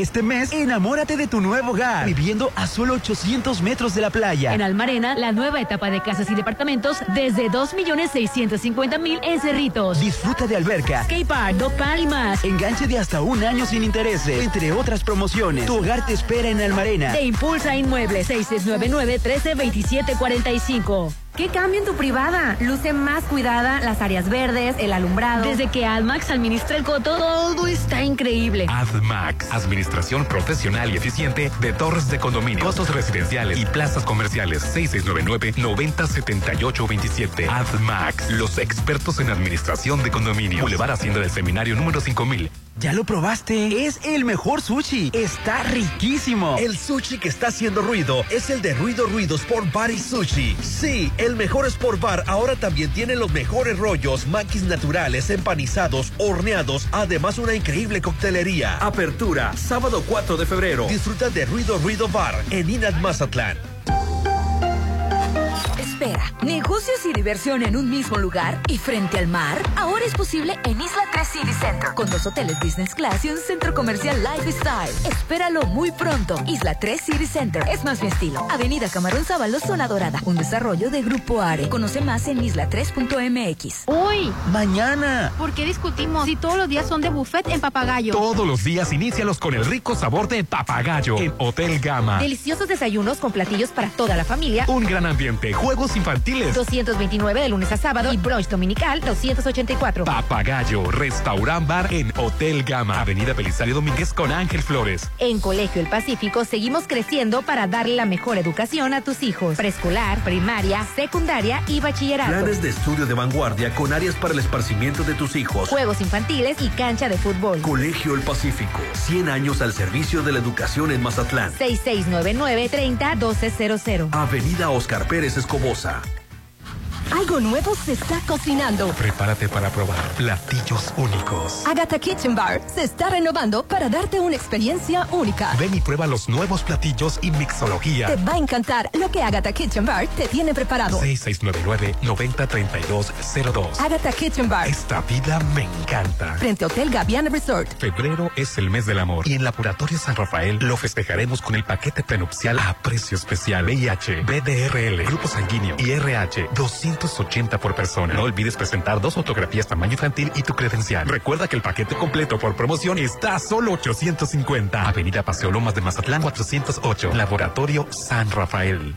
Este mes, enamórate de tu nuevo hogar, viviendo a solo 800 metros de la playa. En Almarena, la nueva etapa de casas y departamentos desde 2.650.000 en Cerritos. Disfruta de alberca, Skate Park, Dog Park y más. enganche de hasta un año sin intereses, entre otras promociones. Tu hogar te espera en Almarena. Te impulsa Inmuebles 6699-132745. ¿Qué cambio en tu privada? Luce más cuidada, las áreas verdes, el alumbrado. Desde que AdMax administra el coto, todo está increíble. AdMax, administración profesional y eficiente de torres de condominio, costos residenciales y plazas comerciales. 6699-907827. AdMax, los expertos en administración de condominio. Boulevard Hacienda del Seminario número 5000. ¿Ya lo probaste? Es el mejor sushi. Está riquísimo. El sushi que está haciendo ruido es el de Ruido Ruido Sport Bar y Sushi. Sí, el mejor Sport Bar ahora también tiene los mejores rollos, maquis naturales, empanizados, horneados, además una increíble coctelería. Apertura, sábado 4 de febrero. Disfruta de Ruido Ruido Bar en Inat Mazatlán. Espera, negocios y diversión en un mismo lugar y frente al mar. Ahora es posible en Isla 3 City Center, con dos hoteles business class y un centro comercial lifestyle. Espéralo muy pronto. Isla 3 City Center es más mi estilo. Avenida Camarón Sábalo, zona dorada. Un desarrollo de Grupo Are. Conoce más en isla3.mx. Uy, Mañana. ¿por qué discutimos si todos los días son de buffet en Papagayo? Todos los días inícialos con el rico sabor de papagayo en Hotel Gama. Deliciosos desayunos con platillos para toda la familia. Un gran ambiente, juegos infantiles. 229 de lunes a sábado y brunch dominical 284. Papagayo, restaurant bar en Hotel Gama, Avenida Belisario Domínguez con Ángel Flores. En Colegio El Pacífico seguimos creciendo para darle la mejor educación a tus hijos. Preescolar, primaria, secundaria y bachillerato. Planes de estudio de vanguardia con áreas para el esparcimiento de tus hijos. Juegos infantiles y cancha de fútbol. Colegio El Pacífico, 100 años al servicio de la educación en Mazatlán. 6699-301200. Avenida Oscar Pérez Escobosa. Mendoza. Algo nuevo se está cocinando. Prepárate para probar platillos únicos. Agatha Kitchen Bar se está renovando para darte una experiencia única. Ven y prueba los nuevos platillos y mixología. Te va a encantar lo que Agatha Kitchen Bar te tiene preparado. 6699-903202. Agatha Kitchen Bar, Esta vida me encanta. frente a Hotel Gaviana Resort. Febrero es el mes del amor y en Laboratorio San Rafael lo festejaremos con el paquete prenupcial a precio especial. VIH, BDRL, grupo sanguíneo y RH, 280 por persona. No olvides presentar dos fotografías tamaño infantil y tu credencial. Recuerda que el paquete completo por promoción está a solo 850. Avenida Paseo Lomas de Mazatlán 408. Laboratorio San Rafael.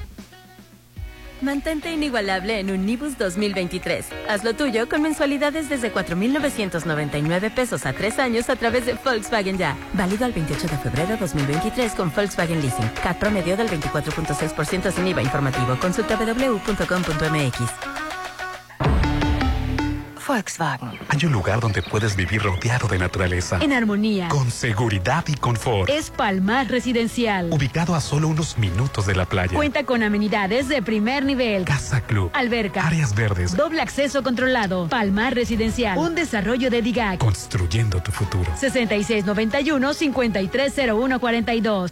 Mantente inigualable en un Nibus 2023. Haz lo tuyo con mensualidades desde 4,999 pesos a tres años a través de Volkswagen Ya. Válido al 28 de febrero 2023 con Volkswagen Leasing. CAT promedio del 24.6% sin IVA informativo. Consulta www.com.mx. Volkswagen. Hay un lugar donde puedes vivir rodeado de naturaleza. En armonía. Con seguridad y confort. Es Palmar Residencial. Ubicado a solo unos minutos de la playa. Cuenta con amenidades de primer nivel. Casa Club. Alberca. Áreas verdes. Doble acceso controlado. Palmar Residencial. Un desarrollo de DIGAC. Construyendo tu futuro. 6691-530142.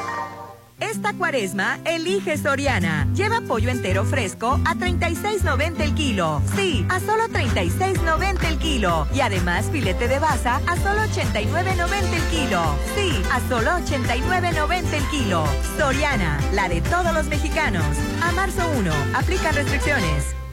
Esta cuaresma, elige Soriana. Lleva pollo entero fresco a 36.90 el kilo. Sí, a solo 36.90 el kilo. Y además filete de baza a solo 89.90 el kilo. Sí, a solo 89.90 el kilo. Soriana, la de todos los mexicanos. A marzo 1, aplican restricciones.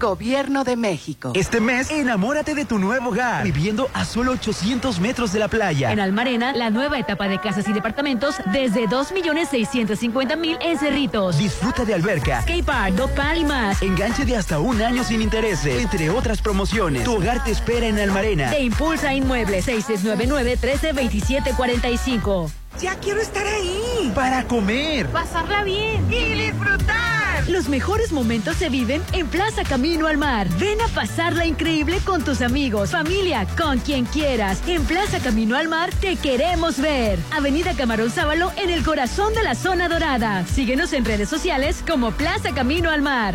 Gobierno de México. Este mes, enamórate de tu nuevo hogar, viviendo a solo 800 metros de la playa. En Almarena, la nueva etapa de casas y departamentos desde 2.650.000 en Cerritos. Disfruta de alberca, skate park, dopal y más. Enganche de hasta un año sin intereses, entre otras promociones. Tu hogar te espera en Almarena. Te impulsa Inmuebles 6699-132745. Ya quiero estar ahí. Para comer. Pasarla bien. Y disfrutar. Los mejores momentos se viven en Plaza Camino al Mar. Ven a pasarla increíble con tus amigos, familia, con quien quieras. En Plaza Camino al Mar te queremos ver. Avenida Camarón Sábalo en el corazón de la zona dorada. Síguenos en redes sociales como Plaza Camino al Mar.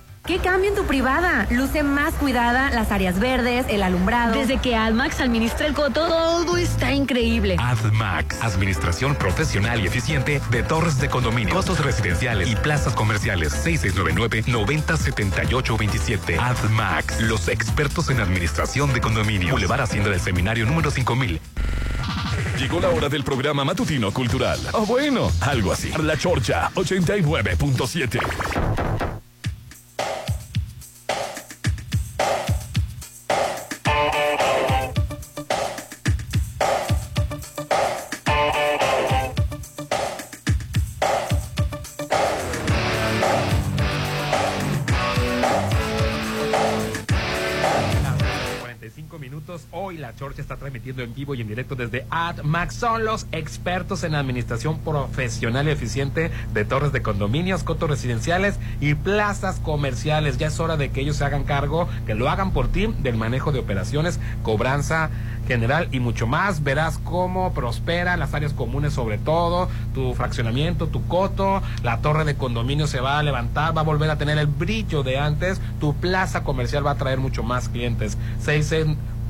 ¿Qué cambio en tu privada? Luce más cuidada, las áreas verdes, el alumbrado. Desde que AdMax administra el coto, todo está increíble. AdMax, administración profesional y eficiente de torres de condominio, costos residenciales y plazas comerciales. 6699-907827. AdMax, los expertos en administración de condominio. Boulevard Hacienda del Seminario número 5000. Llegó la hora del programa matutino cultural. O bueno, algo así. La Chorcha 89.7. Chorcha está transmitiendo en vivo y en directo desde AdMax. Son los expertos en administración profesional y eficiente de torres de condominios, cotos residenciales y plazas comerciales. Ya es hora de que ellos se hagan cargo, que lo hagan por ti, del manejo de operaciones, cobranza general y mucho más. Verás cómo prospera las áreas comunes sobre todo, tu fraccionamiento, tu coto, la torre de condominio se va a levantar, va a volver a tener el brillo de antes, tu plaza comercial va a traer mucho más clientes.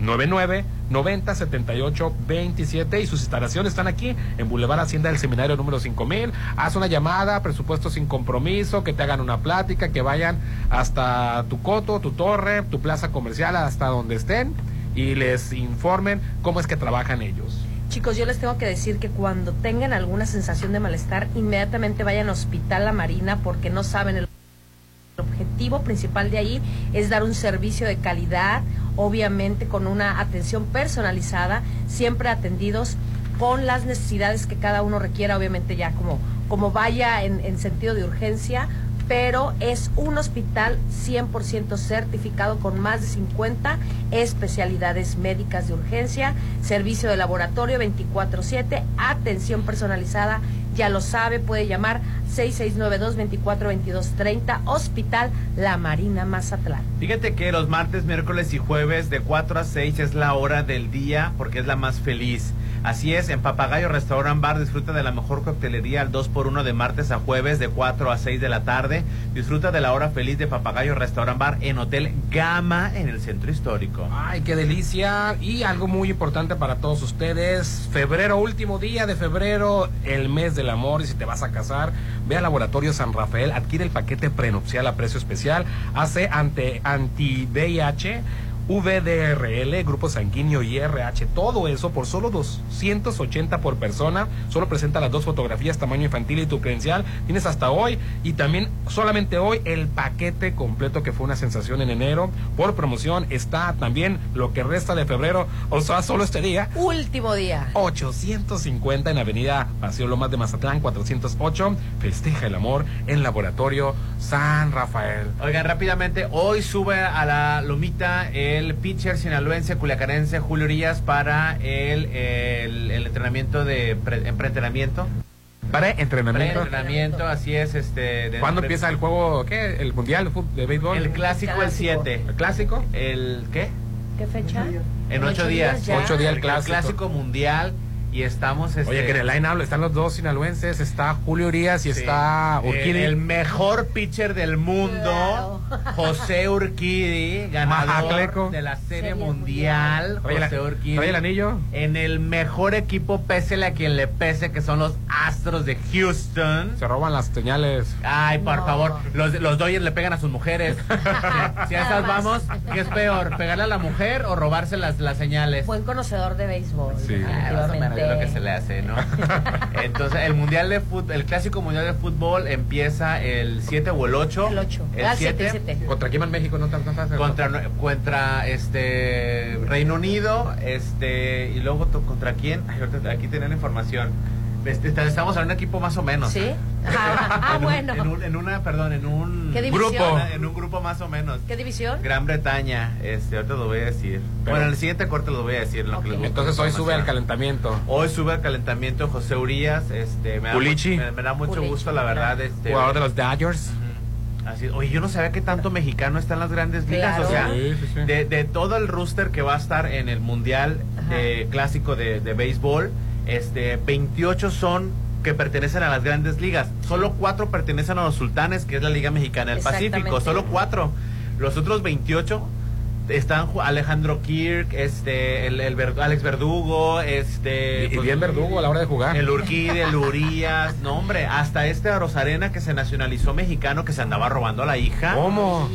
699 90 78 27 y sus instalaciones están aquí en Boulevard Hacienda del Seminario número 5000. Haz una llamada, presupuesto sin compromiso, que te hagan una plática, que vayan hasta tu coto, tu torre, tu plaza comercial, hasta donde estén y les informen cómo es que trabajan ellos. Chicos, yo les tengo que decir que cuando tengan alguna sensación de malestar, inmediatamente vayan a Hospital La Marina porque no saben el objetivo principal de ahí es dar un servicio de calidad, obviamente con una atención personalizada, siempre atendidos con las necesidades que cada uno requiera, obviamente ya como, como vaya en, en sentido de urgencia, pero es un hospital 100% certificado con más de 50 especialidades médicas de urgencia, servicio de laboratorio 24/7, atención personalizada, ya lo sabe, puede llamar 6692-242230, Hospital La Marina Mazatlán. Fíjate que los martes, miércoles y jueves de 4 a 6 es la hora del día porque es la más feliz. Así es, en Papagayo Restaurant Bar disfruta de la mejor coctelería al 2x1 de martes a jueves de 4 a 6 de la tarde. Disfruta de la hora feliz de Papagayo Restaurant Bar en Hotel Gama en el centro histórico. Ay, qué delicia. Y algo muy importante para todos ustedes. Febrero, último día de febrero, el mes del amor. Y si te vas a casar, ve al Laboratorio San Rafael, adquiere el paquete prenupcial a precio especial, hace ante anti-VIH VDRL, grupo sanguíneo y RH, todo eso por solo 280 por persona. Solo presenta las dos fotografías, tamaño infantil y tu credencial. Tienes hasta hoy y también solamente hoy el paquete completo que fue una sensación en enero. Por promoción está también lo que resta de febrero, o sea, solo este día. Último día. 850 en Avenida Paseo Lomas de Mazatlán, 408. Festeja el amor en Laboratorio San Rafael. Oigan, rápidamente, hoy sube a la lomita el pitcher sinaloense culiacanense Julio Urias para el, el, el entrenamiento de pre, en preentrenamiento. Para entrenamiento. Entrenamiento, así es. este de ¿Cuándo pre- empieza el juego? ¿Qué? ¿El mundial de, béisbol? El clásico el 7. ¿El clásico? ¿El qué? ¿Qué fecha? En ocho días. ya. Ocho días el El clásico. clásico mundial y estamos... Este, Oye, que en el line-up están los dos sinaloenses. Está Julio Urias y Sí. está El, Urquidi. el mejor pitcher del mundo, José Urquidi, ganador Majacleco. de la Serie Serie Mundial. ¿Trae la- José Urquidi. trae el anillo? En el mejor equipo, pésele a quien le pese, que son los Astros de Houston. Se roban las señales. Ay, por favor, los, los Dodgers le pegan a sus mujeres. [LAUGHS] si, si a esas vamos, ¿qué es peor? ¿Pegarle a la mujer o robarse las, las señales? Buen conocedor de béisbol. Sí. Ah, más o menos es lo que se le hace, ¿no? [LAUGHS] Entonces, el mundial de fútbol, el clásico mundial de fútbol empieza el 7 o el 8. El 8. El Ah, 7, 7. 7. ¿Contra quién va en México? No tan Contra, contra este Reino Unido, este y luego contra quién? Ay, ahorita aquí tienen la información. Este, estamos en un equipo más o menos. ¿Sí? Ah, ah, [LAUGHS] En un- bueno. En, un- en una, perdón, en un ¿Qué división? grupo, en un grupo más o menos. ¿Qué división? Gran Bretaña, este, ahorita lo voy a decir. Pero- bueno, en el siguiente corte lo voy a decir. en lo que les busco Entonces hoy sube al calentamiento. Hoy sube al calentamiento José Urias, este, me da, Pulichi. me, me da mucho Pulichi, gusto, la verdad. claro. Este, Jugador de los Dodgers. Así, oye, yo no sabía que tanto mexicano está en las grandes ligas. Claro. O sea, Sí, sí, sí. De, de todo el rooster que va a estar en el mundial de clásico de, de béisbol, este, 28 son que pertenecen a las grandes ligas. Solo cuatro pertenecen a los sultanes, que es la Liga Mexicana del Pacífico. Solo cuatro. Los otros 28 están Alejandro Kirk, este, el, Alex Verdugo, este, Y, y pues, bien verdugo a la hora de jugar. el Urquide, el Urias, no hombre, hasta este Rosarena que se nacionalizó mexicano que se andaba robando a la hija. ¿Cómo? O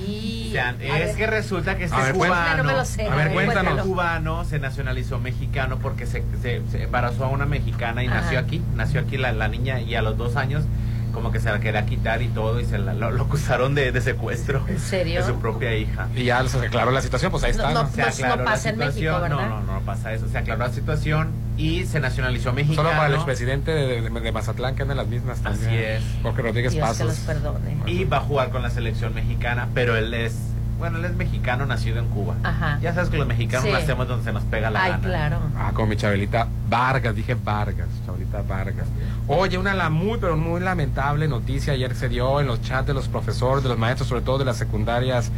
es que resulta que este A ver, cuéntame, cubano, no me lo sé. A ver, cuéntanos. este cubano se nacionalizó mexicano porque se, se- se embarazó a una mexicana y Ajá. nació aquí, nació aquí la, la niña y a los dos años como que se la quería quitar y todo y se la, lo, lo acusaron de, de secuestro ¿En serio? de su propia hija. Y ya se aclaró la situación, pues ahí está. No, ¿no? Se no aclaró la pasa en México, situación, ¿verdad? no, no, no pasa eso, se aclaró la situación y se nacionalizó mexicano. Solo para el expresidente de, de- de Mazatlán que andan las mismas también. Así es. Jorge Rodríguez Dios que los Pasos. perdone. y va a jugar con la selección mexicana, pero él es, bueno, él es mexicano nacido en Cuba. Ajá. Ya sabes que los mexicanos Sí. nacemos donde se nos pega la Ay, gana. claro. Ah, con mi Chabelita Vargas, dije Vargas, Chabelita Vargas. Oye, una la muy, pero muy lamentable noticia ayer se dio en los chats de los profesores, de los maestros, sobre todo de las secundarias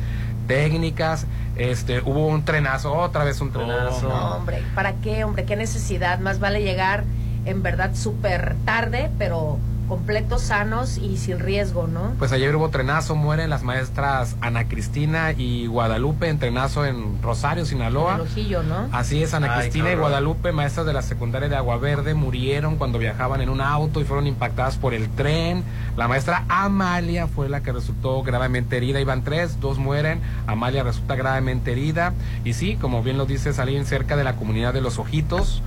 técnicas. Este, hubo un trenazo, otra vez un trenazo. No, hombre, ¿para qué, hombre? ¿Qué necesidad? Más vale llegar en verdad súper tarde, pero completos, sanos y sin riesgo, ¿no? Pues ayer hubo trenazo, mueren las maestras Ana Cristina y Guadalupe en trenazo en Rosario, Sinaloa. Ojillo, ¿no? Así es, Ana Ay, Cristina y. Guadalupe, maestras de la secundaria de Agua Verde, murieron cuando viajaban en un auto y fueron impactadas por el tren. La maestra Amalia fue la que resultó gravemente herida. Iban tres, dos mueren. Amalia resulta gravemente herida. Y sí, como bien lo dice, salían cerca de la comunidad de los Ojitos.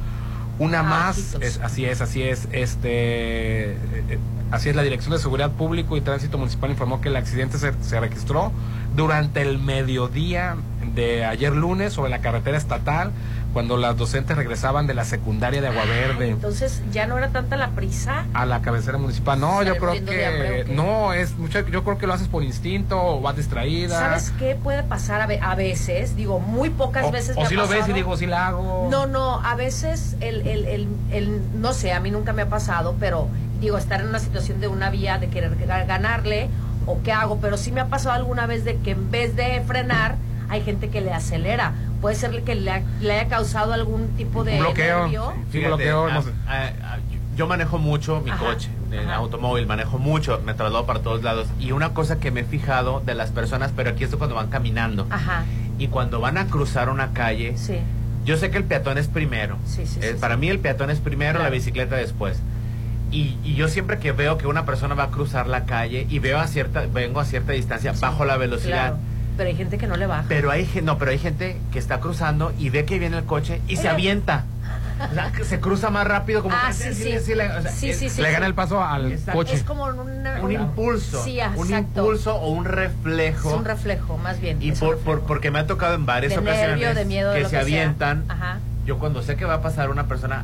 Una Ah, más, es, así es, así es, este, eh, eh, así es, la Dirección de Seguridad Público y Tránsito Municipal informó que el accidente se, se registró durante el mediodía de ayer lunes sobre la carretera estatal cuando las docentes regresaban de la secundaria de Agua Verde. Entonces ya no era tanta la prisa. A la cabecera municipal. No, yo creo hambre, que no es mucha, yo creo que lo haces por instinto o vas distraída. ¿Sabes qué puede pasar a, ve- a veces? Digo, muy pocas O, veces o me ha si lo ves y digo, si la hago. No, no, a veces el, el, el, el- no sé, a mí nunca me ha pasado, pero digo, estar en una situación de una vía de querer ga- ganarle o qué hago, pero sí me ha pasado alguna vez de que en vez de frenar, hay gente que le acelera. Puede ser que le, ha- le haya causado algún tipo de bloqueo. nervio. Sí, Fíjate, bloqueo, no sé. ah, yo manejo mucho mi Ajá, coche, el automóvil, manejo mucho, me traslado para todos lados. Y una cosa que me he fijado de las personas, pero aquí esto cuando van caminando Ajá, y cuando van a cruzar una calle, sí. yo sé que el peatón es primero. Sí, sí, Eh, sí, para sí. mí el peatón es primero, Claro. la bicicleta después. Y, y yo siempre que veo que una persona va a cruzar la calle y veo a cierta, vengo a cierta distancia, bajo la velocidad. Claro. Pero hay gente que no le baja. Pero hay no, pero hay gente que está cruzando y ve que viene el coche y se Eh. avienta. O sea, que se cruza más rápido como Ah, que sí, sí. le- o sea, es- gana el paso al Exacto. coche. Es como una- un impulso, un impulso o un reflejo. Es un reflejo, más bien. y por, por- porque me ha tocado en varias De ocasiones nervio, de miedo, de que se que avientan. Ajá. Yo cuando sé que va a pasar una persona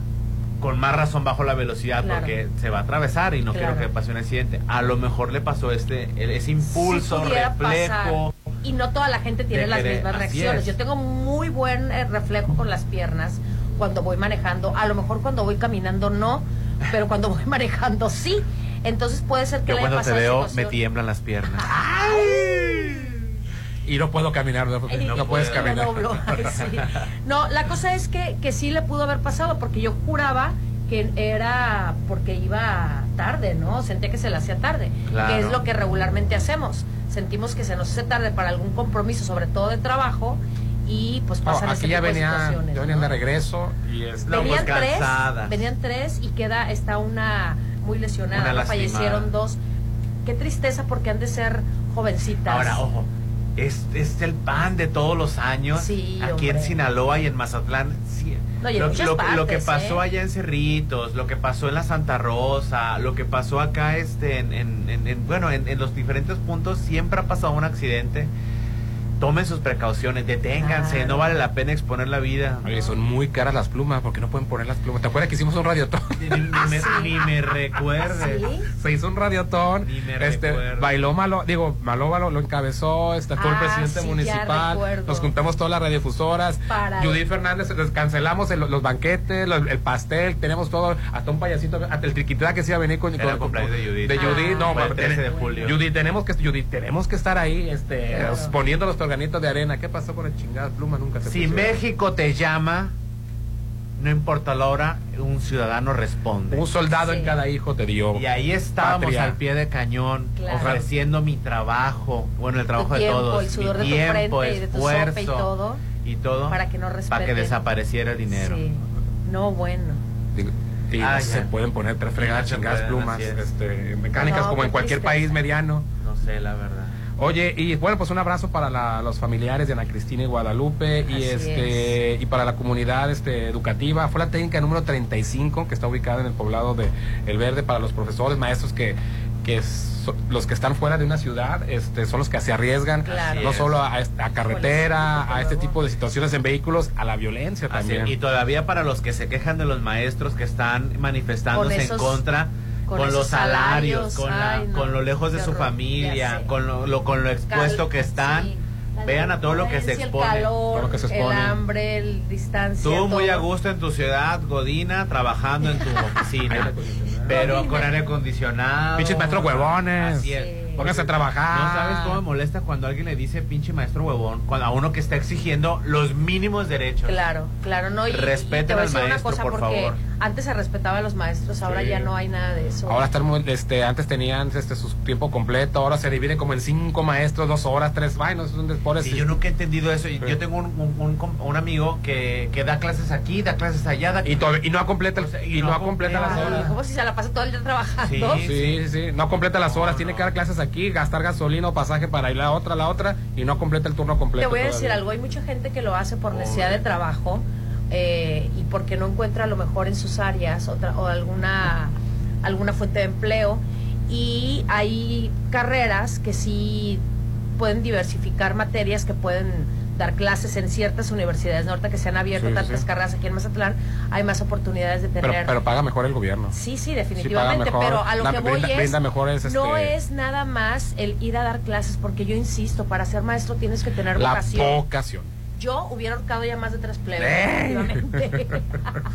con más razón bajo la velocidad Claro. porque se va a atravesar y no Claro. quiero que pase un accidente. A lo mejor le pasó este el- ese impulso, reflejo. pasar. Y no toda la gente tiene las mismas así reacciones. es. Yo tengo muy buen eh, reflejo con las piernas cuando voy manejando. A lo mejor cuando voy caminando no, pero cuando voy [LAUGHS] manejando sí. Entonces puede ser que Yo le haya cuando te pasado veo situación. me tiemblan las piernas. [LAUGHS] Y no puedo caminar, ¿no? Y- no y puedes caminar. doblo. Ay, sí. No, la cosa es que, que sí le pudo haber pasado porque yo juraba que era porque iba tarde, ¿no? Sentía que se le hacía tarde, Claro. que es lo que regularmente hacemos. Sentimos que se nos hace tarde para algún compromiso, sobre todo de trabajo, y pues No, pasan ese aquí ya tipo de venían, situaciones, ya venían ¿no? de regreso y es venían tres, cansadas. venían tres y queda está una muy lesionada, Una ¿no? fallecieron dos. Qué tristeza porque han de ser jovencitas. Ahora, ojo, es, es el pan de todos los años. Sí, aquí en. Sinaloa y en Mazatlán. sí. No, lo, que pasó ¿eh? allá en Cerritos, lo que pasó en la Santa Rosa, lo que pasó acá este, en, en- en- en- bueno, en, en los diferentes puntos, siempre ha pasado un accidente. Tomen sus precauciones, deténganse, Claro. no vale la pena exponer la vida. Oye, son muy caras las plumas, porque no pueden poner las plumas. ¿Te acuerdas que hicimos un radiotón? Ni, ni me, [LAUGHS] ni me recuerdes. ¿Sí? Se hizo un radiotón. Ni me este, recuerdo. bailó Malo, digo, Malova lo, lo encabezó, este, todo el Ah, presidente sí, municipal. Nos juntamos todas las radiodifusoras. Para- Judith Fernández, les cancelamos el- los banquetes, los- el pastel, tenemos todo, hasta un payasito, hasta el triquitrá que se iba a venir con, Era con- el cumpleaños de Judith. De Judith, Ah, no, Fue el pero 13 de julio. Judith, tenemos que, Judith, tenemos que estar ahí, este, Claro. poniendo granito de arena. ¿Qué pasó con el chingada pluma? Nunca se Si pusieron. México te llama, no importa la hora, un ciudadano responde. Un soldado Sí. en cada hijo te dio. Y ahí estábamos Patria. al pie de cañón, Claro. ofreciendo mi trabajo, bueno, el trabajo Tu de todos, el sudor mi de tu tiempo, frente y de tu esfuerzo y todo, y todo para que no para que desapareciera el dinero. Sí. No, bueno. Digo, Y Ah, se pueden poner tres fregadas chingadas plumas es. este, mecánicas No, como en qué cualquier tristeza. país mediano. No sé, la verdad. Oye, y bueno, pues un abrazo para la- los familiares de Ana Cristina y Guadalupe y este y para la comunidad este, educativa. Fue la técnica número 35 que está ubicada en el poblado de El Verde para los profesores, maestros que que so- los que están fuera de una ciudad este, son los que se arriesgan Claro. no solo a, carretera, a este tipo de situaciones en vehículos, a la violencia Así, también. y todavía para los que se quejan de los maestros que están manifestándose Con esos- en contra con los salarios, salarios, con, la- no, con lo lejos de su horror, familia, con lo, lo- con lo expuesto Cal- que están. sí. Vean a todo lo que se expone. El calor, Todo lo que se el hambre, el distancia. Tú muy a gusto en tu ciudad, Godina, trabajando en tu [LAUGHS] oficina. pero con aire acondicionado. Pinches maestros huevones. Así es. Sí. Pónganse a trabajar. No sabes cómo me molesta cuando alguien le dice pinche maestro huevón, cuando a uno que está exigiendo los mínimos derechos. Claro, claro, no. Y, Respeten y te voy a al maestro, cosa por porque favor. Antes se respetaba a los maestros, ahora Sí. ya no hay nada de eso. Ahora están muy, este, antes tenían este su tiempo completo, ahora se divide como en cinco maestros, dos horas, tres, bueno, es un. Sí, yo nunca he entendido eso. Y Yo tengo un, un- un com- un amigo que, que da clases aquí, da clases allá. Da... Y, y no completa, O sea, y, no, completa las Ay, horas. como si se la pasa todo el día trabajando. Sí. Sí, sí, sí, no completa las horas, tiene que dar clases aquí, gastar gasolina o pasaje para ir a la otra, a la otra, y no completa el turno completo. Te voy a decir algo, hay mucha gente que lo hace por necesidad de trabajo eh, y porque no encuentra a lo mejor en sus áreas otra, o alguna, alguna fuente de empleo y hay carreras que sí pueden diversificar materias que pueden dar clases en ciertas universidades norte que se han abierto Sí, tantas sí. carreras aquí en Mazatlán, hay más oportunidades de Pero, tener. pero paga mejor el gobierno. Sí, sí, definitivamente, mejor, pero a lo da- que voy brinda- es, brinda no este- es nada más el ir a dar clases, porque yo insisto, para ser maestro tienes que tener La vocación. vocación. Yo hubiera ahorcado ya más de tres plebes, ¡Eh! [LAUGHS]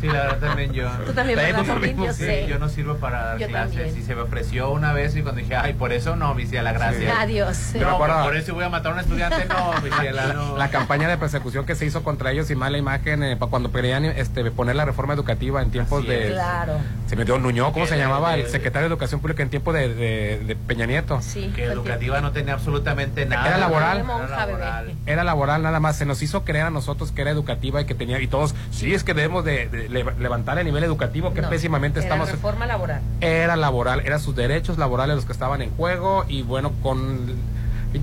Sí, la verdad también yo. Tú también, ¿verdad, también, Yo sí, sé. yo no sirvo para dar Yo clases. también. Y se me ofreció una vez y cuando dije, ay, por eso no, mi ciela, gracias. Adiós. Yo me No, acuerdo- por eso voy a matar a un estudiante, no, mi ciela, no. La campaña de persecución que se hizo contra ellos y mala imagen eh, cuando querían este, poner la reforma educativa en tiempos Así de... es. Claro. Se metió Nuñó, ¿cómo se llamaba? de- el secretario de Educación Pública en tiempo de, de- de Peña Nieto. Sí. Que educativa no tenía absolutamente nada. Era laboral. Era laboral. Era laboral nada más, se nos hizo creer a nosotros que era educativa y que tenía, y todos, sí, es que debemos de, de le- levantar el nivel educativo, que No, pésimamente era estamos... reforma laboral. Era laboral, eran sus derechos laborales los que estaban en juego y bueno, con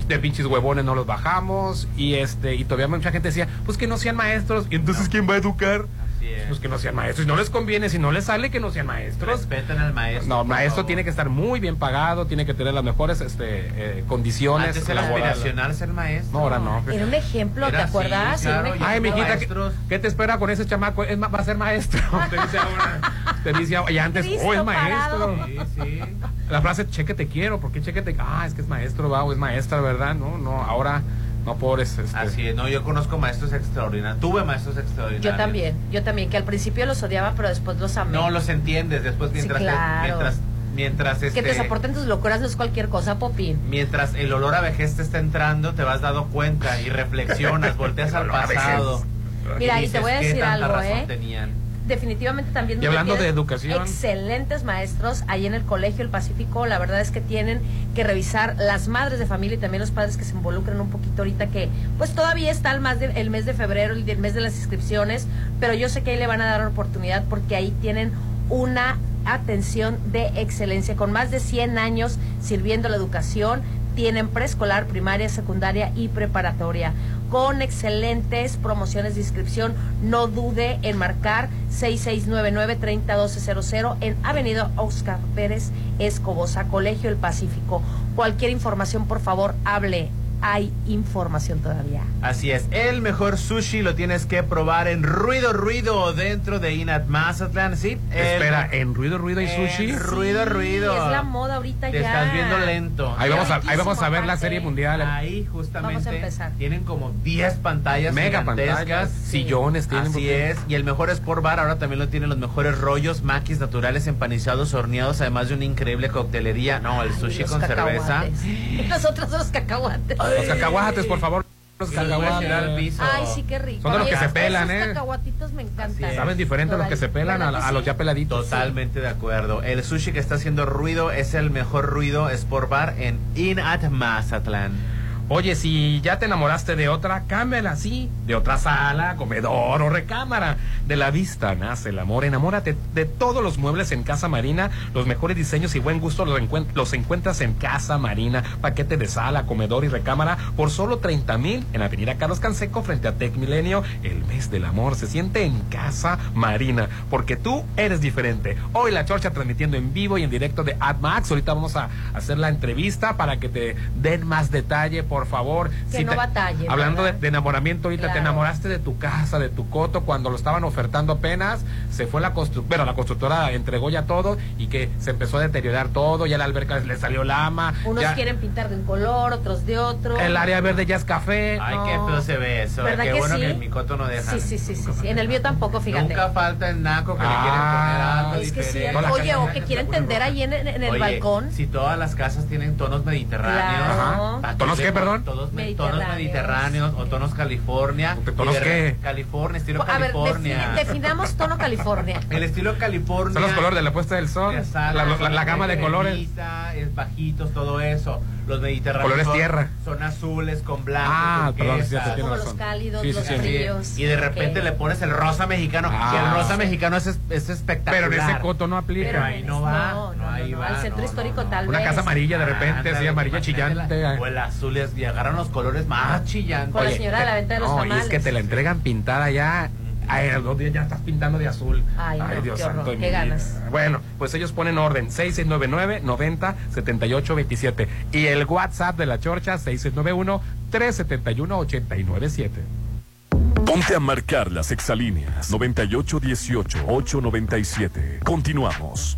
de pinches huevones no los bajamos y este y todavía mucha gente decía, pues que no sean maestros y entonces quién va a educar? Así es. Pues que no sean maestros, y no les conviene, si no les sale que no sean maestros. Respeten al maestro. No, maestro favor. tiene que estar muy bien pagado, tiene que tener las mejores este, eh, condiciones Antes era aspiracional ser maestro. No, ahora no. Era un ejemplo, Era ¿te acuerdas? Claro. Ay, mijita, ¿qué, te espera con ese chamaco? Es va a ser maestro. [LAUGHS] Te dice ahora. Te dice ahora. Y antes, Cristo oh, es parado. maestro. Sí, sí. La frase, cheque te quiero, ¿por qué cheque te Ah, es que es maestro, va, o es maestra, ¿verdad? No, no, ahora, no, pobres. Este, Así es, no, yo conozco maestros extraordinarios. Tuve maestros extraordinarios. Yo también, yo también, que al principio los odiaba, pero después los amé. No los entiendes después mientras Sí, claro. mientras mientras que este te soporten tus locuras no es cualquier cosa, Popín. mientras el olor a vejez te está entrando, te vas dando cuenta y reflexionas, [LAUGHS] volteas al pasado. Mira, y dices, te voy a ¿qué decir tanta algo, razón ¿eh? tenían? Definitivamente también Y hablando de educación. excelentes maestros ahí en el colegio El Pacífico. La verdad es que tienen que revisar las madres de familia y también los padres que se involucran un poquito ahorita que pues todavía está el, más de- el mes de febrero, el, del mes de las inscripciones, pero yo sé que ahí le van a dar oportunidad porque ahí tienen una atención de excelencia con más de 100 años sirviendo la educación. Tienen preescolar, primaria, secundaria y preparatoria con excelentes promociones de inscripción. No dude en marcar 6699-301200 en Avenida Oscar Pérez Escobosa, Colegio El Pacífico. Cualquier información, por favor, hable. Hay información todavía. Así es, el mejor sushi lo tienes que probar en Ruido Ruido dentro de Inat Mazatlán, ¿sí? El- Espera, ¿en ruido, ruido y en sushi? Ruido, Sí, ruido. Es la moda ahorita Te ya. estás viendo lento. Ahí vamos, a, ahí vamos a ver la serie mundial. Ahí justamente Vamos a empezar. tienen como 10 pantallas Mega gigantescas. pantallas, sillones tienen. Así porque- es, y el mejor Sport Bar ahora también lo tienen los mejores rollos, maquis naturales, empanizados, horneados, además de una increíble coctelería. No, el sushi con cerveza. [LAUGHS] los cacahuates. Los cacahuates, por favor. Los Sí, los voy a tirar al cacahuates. piso. Ay, sí, qué rico. Son de los que se pelan, ¿eh? cacahuatitos me encantan. Saben diferente a los que se pelan a, ¿Verdad que a los ya peladitos. Totalmente de acuerdo. El sushi que está haciendo ruido es el mejor ruido Sport Bar en In at Mazatlán. Oye, si ya te enamoraste de otra, cámbiala, sí. De otra sala, comedor o recámara. De la vista nace el amor. Enamórate de todos los muebles en Casa Marina. Los mejores diseños y buen gusto los, encuent- los encuentras en Casa Marina. Paquete de sala, comedor y recámara por solo 30 mil en Avenida Carlos Canseco frente a Tec Milenio. El mes del amor se siente en Casa Marina. Porque tú eres diferente. Hoy la Chorcha transmitiendo en vivo y en directo de AdMax. Ahorita vamos a hacer la entrevista para que te den más detalle, por favor. Que no te- batallen, Hablando de, enamoramiento, ahorita te enamoraste de tu casa, de tu coto, cuando lo estaban ofertando apenas, se fue la constructora, bueno, la constructora entregó ya todo y que se empezó a deteriorar todo, ya la alberca le salió lama, Unos ya quieren pintar de un color, otros de otro. el área verde ya es café. Ay, No. qué feo se ve eso. ¿Verdad Qué que bueno sí? que en mi coto no dejan. Sí, sí, sí, sí, sí. En el mío tampoco, fíjate. Nunca falta el naco que le quieren Ah, poner algo es que sí. No, Oye, o que quieren tender ahí en, en el Oye, balcón. Si todas las casas tienen tonos mediterráneos. Claro. ¿para ¿Tonos qué, perdón? Todos me- Mediterráneos. tonos mediterráneos o tonos California. ¿Tonos qué? California, estilo A ver, California. defini- definamos tono California. [LAUGHS] El estilo California. Son los colores de la puesta del sol, sabes, la, la- la gama de colores. bajitos, todo eso. Los mediterráneos. Colores son, tierra. Son azules con blanco. Ah, perdón, sí, sí, tienes Como los cálidos, Sí, sí, los sí. fríos. Y de repente Ok. le pones el rosa mexicano. Ah. y el rosa mexicano es, es espectacular. Pero en ese coto no aplica. Pero ahí no va. No, no, no, ahí no, va. al centro no, histórico no, no. tal Una vez. casa amarilla de repente, Ándale, así amarilla imagínate la- chillante. O el azul es, y agarran los colores más chillantes. Con la señora de la venta de los no, y es tamales. que te la entregan pintada ya. Ay, a los dos días ya estás pintando de azul. Ay, no, Dios qué santo qué ganas. Bueno, pues ellos ponen orden 6699 90 78 27 y el WhatsApp de la Chorcha 6691 371-897. Ponte a marcar las exalíneas 9818-897. Continuamos.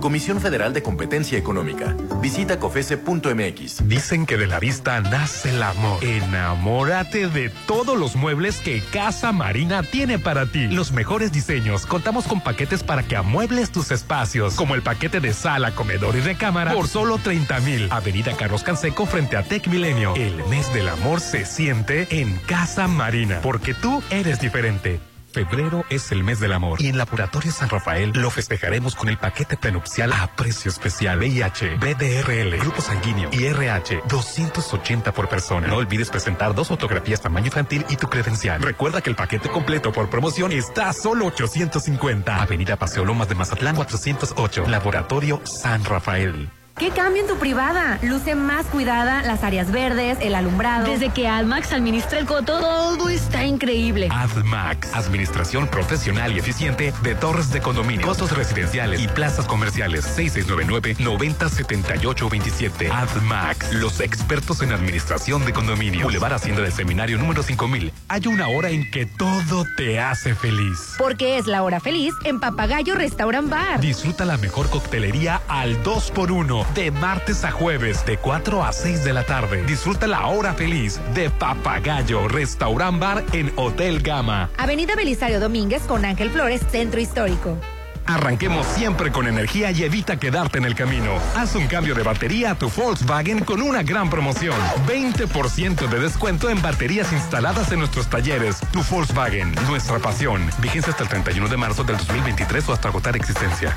Comisión Federal de Competencia Económica. Visita cofese.mx. Dicen que de la vista nace el amor. Enamórate de todos los muebles que Casa Marina tiene para ti. Los mejores diseños. Contamos con paquetes para que amuebles tus espacios, como el paquete de sala, comedor y recámara por solo 30 mil. Avenida Carlos Canseco frente a Tech Milenio. El mes del amor se siente en Casa Marina, porque tú eres diferente. Febrero es el mes del amor y en Laboratorio San Rafael lo festejaremos con el paquete prenupcial a precio especial VIH, BDRL, grupo sanguíneo y RH, 280 por persona. No olvides presentar dos fotografías tamaño infantil y tu credencial. Recuerda que el paquete completo por promoción está a solo 850. Avenida Paseo Lomas de Mazatlán 408, Laboratorio San Rafael. ¿Qué cambio en tu privada? Luce más cuidada, las áreas verdes, el alumbrado. Desde que AdMax administra el coto, todo está increíble. AdMax, administración profesional y eficiente de torres de condominio, costos residenciales y plazas comerciales. 6699-907827. AdMax, los expertos en administración de condominio. Boulevard Hacienda del Seminario número 5000. Hay una hora en que todo te hace feliz. Porque es la hora feliz en Papagayo Restaurant Bar. Disfruta la mejor coctelería al 2x1 de martes a jueves de 4 a 6 de la tarde. Disfruta la hora feliz de Papagayo Restaurant Bar en Hotel Gama. Avenida Belisario Domínguez con Ángel Flores, Centro Histórico. Arranquemos siempre con energía y evita quedarte en el camino. Haz un cambio de batería a tu Volkswagen con una gran promoción. 20% de descuento en baterías instaladas en nuestros talleres. Tu Volkswagen, nuestra pasión. Vigencia hasta el 31 de marzo del 2023 o hasta agotar existencia.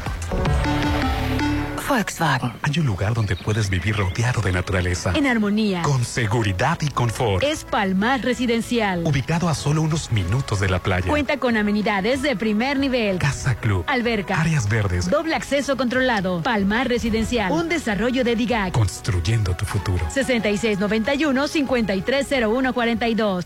Volkswagen. Hay un lugar donde puedes vivir rodeado de naturaleza. En armonía. Con seguridad y confort. Es Palmar Residencial. Ubicado a solo unos minutos de la playa. Cuenta con amenidades de primer nivel. Casa Club. Alberca. Áreas verdes. Doble acceso controlado. Palmar Residencial. Un desarrollo de DIGAC. Construyendo tu futuro. 6691-530142.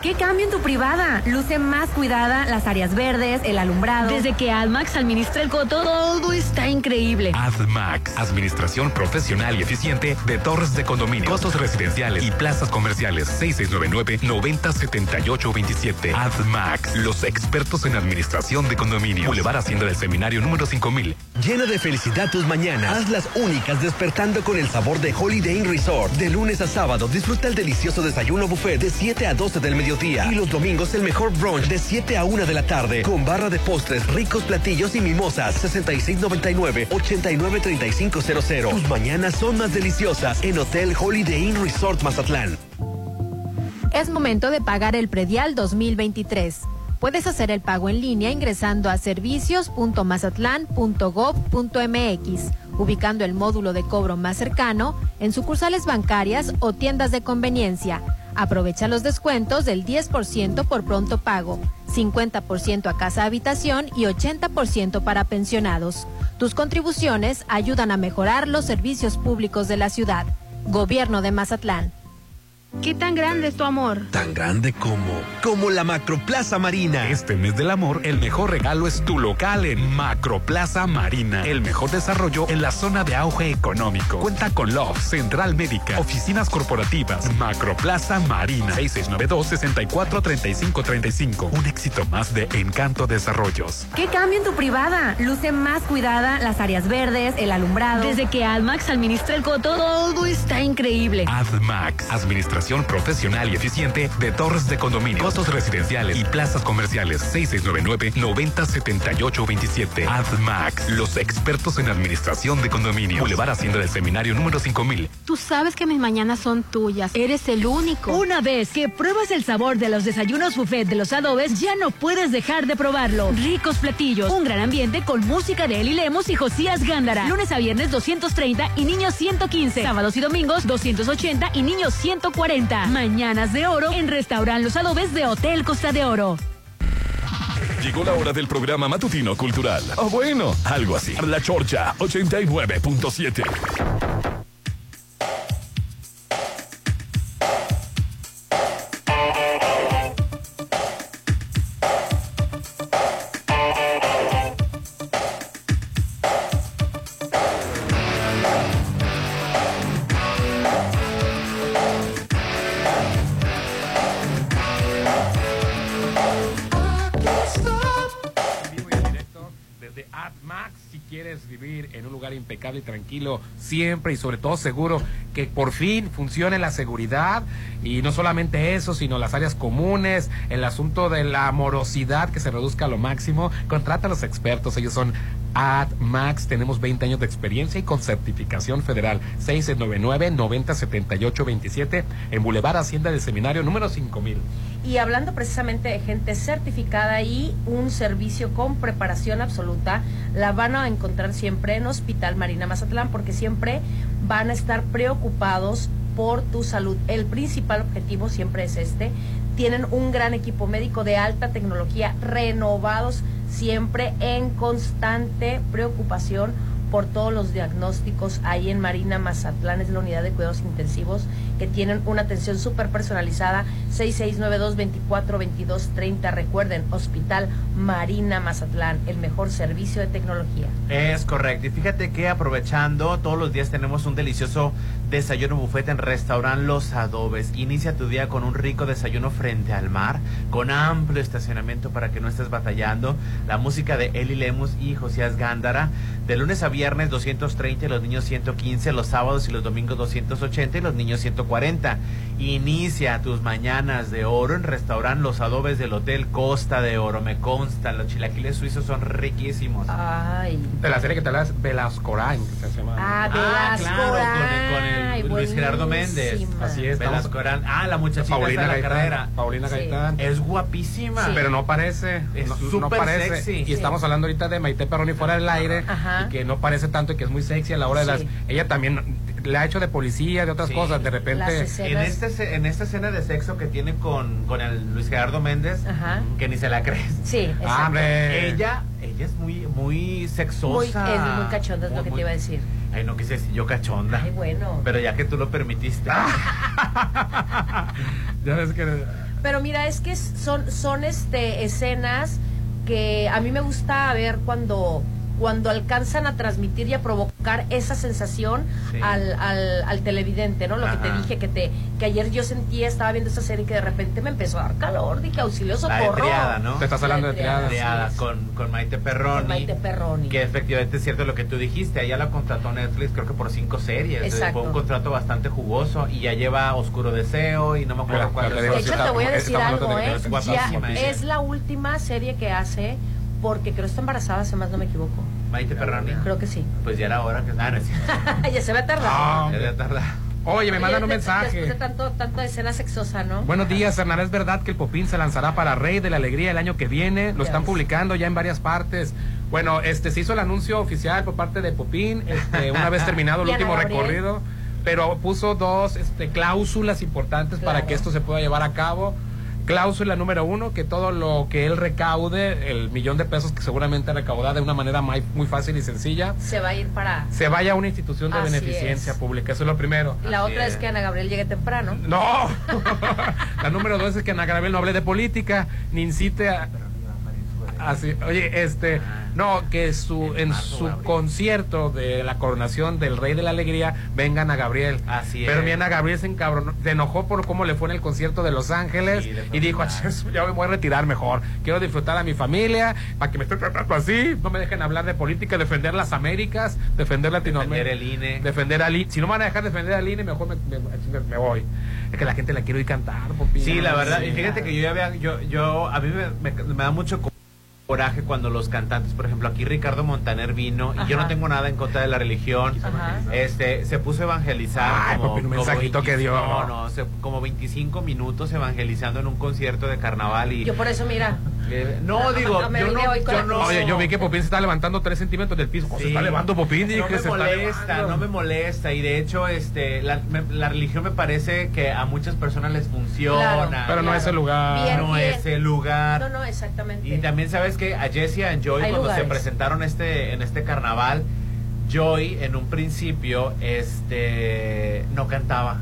¿Qué cambio en tu privada? Luce más cuidada, las áreas verdes, el alumbrado. Desde que AdMax administra el coto, todo está increíble. AdMax, administración profesional y eficiente de torres de condominio, costos residenciales y plazas comerciales. 6699-907827. AdMax, los expertos en administración de condominio. Boulevard Hacienda del Seminario número 5000. Llena de felicidad tus mañanas. Hazlas únicas despertando con el sabor de Holiday Inn Resort. De lunes a sábado disfruta el delicioso desayuno buffet de 7 a 12 del mediodía. Y los domingos el mejor brunch de 7 a 1 de la tarde. Con barra de postres, ricos platillos y mimosas. 6699-893500. Tus mañanas son más deliciosas en Hotel Holiday Inn Resort Mazatlán. Es momento de pagar el predial 2023. Puedes hacer el pago en línea ingresando a servicios.mazatlán.gov.mx, ubicando el módulo de cobro más cercano en sucursales bancarias o tiendas de conveniencia. Aprovecha los descuentos del 10% por pronto pago, 50% a casa habitación y 80% para pensionados. Tus contribuciones ayudan a mejorar los servicios públicos de la ciudad. Gobierno de Mazatlán. ¿Qué tan grande es tu amor? Tan grande como, como la Macroplaza Marina. Este mes del amor, el mejor regalo es tu local en Macroplaza Marina. El mejor desarrollo en la zona de auge económico. Cuenta con Love, Central Médica, oficinas corporativas, Macroplaza Marina. 6692-643535. Un éxito más de Encanto Desarrollos. ¿Qué cambio en tu privada? Luce más cuidada, las áreas verdes, el alumbrado. Desde que AdMax administra el coto, todo está increíble. AdMax, administración profesional y eficiente de torres de condominio, costos residenciales y plazas comerciales. 6699-907827. AdMax, los expertos en administración de condominio. Boulevard Hacienda del Seminario número 5000. Tú sabes que mis mañanas son tuyas. Eres el único. Una vez que pruebas el sabor de los desayunos buffet de los adobes, ya no puedes dejar de probarlo. Ricos platillos, un gran ambiente con música de Eli Lemos y Josías Gándara. Lunes a viernes 230 y niños 115. Sábados y domingos 280 y niños 140. Mañanas de oro en Restaurant Los Adobes de Hotel Costa de Oro. Llegó la hora del programa matutino cultural. O bueno, algo así. La Chorcha 89.7. impecable tranquilo, siempre y sobre todo seguro, que por fin funcione la seguridad y no solamente eso, sino las áreas comunes, el asunto de la morosidad que se reduzca a lo máximo, contrata a los expertos, ellos son AdMax, tenemos 20 años de experiencia y con certificación federal 699-907827 en Boulevard Hacienda del Seminario número 5000. Y hablando precisamente de gente certificada y un servicio con preparación absoluta, la van a encontrar siempre en Hospital Marina Mazatlán porque siempre van a estar preocupados por tu salud. El principal objetivo siempre es este. Tienen un gran equipo médico de alta tecnología, renovados siempre en constante preocupación por todos los diagnósticos ahí en Marina Mazatlán, es la unidad de cuidados intensivos que tienen una atención súper personalizada, 6692-242230. Recuerden, Hospital Marina Mazatlán, el mejor servicio de tecnología. Es correcto. Y fíjate que aprovechando, todos los días tenemos un delicioso desayuno buffet en restaurante Los Adobes. Inicia tu día con un rico desayuno frente al mar, con amplio estacionamiento para que no estés batallando. La música de Eli Lemus y Josías Gándara. De lunes a viernes 230 y los niños 115, los sábados y los domingos 280 y los niños 140. Inicia tus mañanas de oro en restaurante Los Adobes del Hotel Costa de Oro. Me consta, los chilaquiles suizos son riquísimos. Ay. De la serie que te hablas, Velascorain, que se llama. Ah, Ah, claro, con el, con el Ay, Luis Gerardo Méndez. Así es, Velascoran. Ah, la muchachita Paulina en la Gaitán. carrera. Paulina Sí. Gaitán. Es guapísima. Pero no parece. Es no, no súper parece. sexy. Y Sí. estamos hablando ahorita de Maite Perroni fuera del aire. Ajá. Y que no parece tanto y que es muy sexy a la hora de las. Sí. Ella también le ha hecho de policía, de otras Sí. cosas. De repente. En, este, en esta escena de sexo que tiene con, con el Luis Gerardo Méndez, Ajá. que ni se la crees. Sí, [LAUGHS] exacto. Ah, hombre. Ella, ella es muy, muy Muy, sexosa. es muy cachonda, es lo Muy, que muy- te iba a decir. Ay, no quise decir yo cachonda. Ay, bueno. Pero ya que tú lo permitiste. [LAUGHS] ya ves que. Pero mira, es que son, son este escenas que a mí me gusta ver cuando, cuando alcanzan a transmitir y a provocar esa sensación Sí. al, al, al televidente, ¿no? Lo que te dije, que te que ayer yo sentía, estaba viendo esa serie que de repente me empezó a dar calor, dije auxilio La de socorro. triada, ¿no? Te estás hablando de triada. Triada, es. con, con Maite Perroni. Con Maite Perroni. Que efectivamente es cierto lo que tú dijiste. Ella la contrató Netflix, creo que por cinco series. Exacto. Fue un contrato bastante jugoso. Y ya lleva Oscuro Deseo y no me acuerdo cuál De hecho, te voy a decir algo, de ¿eh? Ya es la última serie que hace porque creo que está embarazada, si más no me equivoco. Maite Perroni. Creo que sí. Pues ya era hora que. Ah, no cierto. [LAUGHS] ya se ve tardado. Ah, Ya había tardado. Oye, me mandan un mensaje. Después de tanto, tanta escena sexosa, ¿no? Buenos días, Hernán. Es verdad que el Popín se lanzará para Rey de la Alegría el año que viene. Lo están publicando ya en varias partes. Bueno, este se hizo el anuncio oficial por parte de Popín, este, [LAUGHS] una vez terminado el último recorrido, pero puso dos este, cláusulas importantes para Claro. que esto se pueda llevar a cabo. Cláusula número uno, que todo lo que él recaude, el millón de pesos que seguramente recaudará de una manera muy, muy fácil y sencilla, Se va a ir para... se vaya a una institución de Así beneficencia es. pública. Eso es lo primero. Y la otra es que Ana Gabriel llegue temprano. No. [LAUGHS] La número dos es que Ana Gabriel no hable de política, ni incite a... Así, oye, este, no, que su en su concierto de la coronación del Rey de la Alegría venga Ana Gabriel. Así Pero es. mi Ana Gabriel se encabronó, se enojó por cómo le fue en el concierto de Los Ángeles Sí, y dijo, mal. [LAUGHS] "Ach, ya me voy a retirar mejor. Quiero disfrutar a mi familia, para que me esté tratando así, no me dejen hablar de política, defender las Américas, defender Latinoamérica. Defender el INE. Defender al INE. Si no me van a dejar defender al INE, mejor me, me- me voy. Es que la gente la quiere oír cantar, Popín. Sí, la verdad. Sí. Y fíjate que yo ya había, yo, yo, a mí me, da mucho coraje cuando los cantantes, por ejemplo, aquí Ricardo Montaner vino y yo no tengo nada en contra de la religión. Este, se puso a evangelizar Ay, como, papi, un como mensajito que dio. No, no, se- como 25 minutos evangelizando en un concierto de carnaval y Yo por eso, mira. No No, digo, no yo no, no-. Oye, yo vi que Popín se está levantando tres centímetros del piso. ¿Cómo se está levantando Popín? No que me se está molesta, elevando. no me molesta y de hecho este la, me- la religión me parece que a muchas personas les funciona. Claro, Pero no es el lugar. Bien, no bien. es el lugar. No, no, exactamente. Y también sabes que a Jessie and Joy Hay cuando se presentaron este en este carnaval, Joy en un principio este no cantaba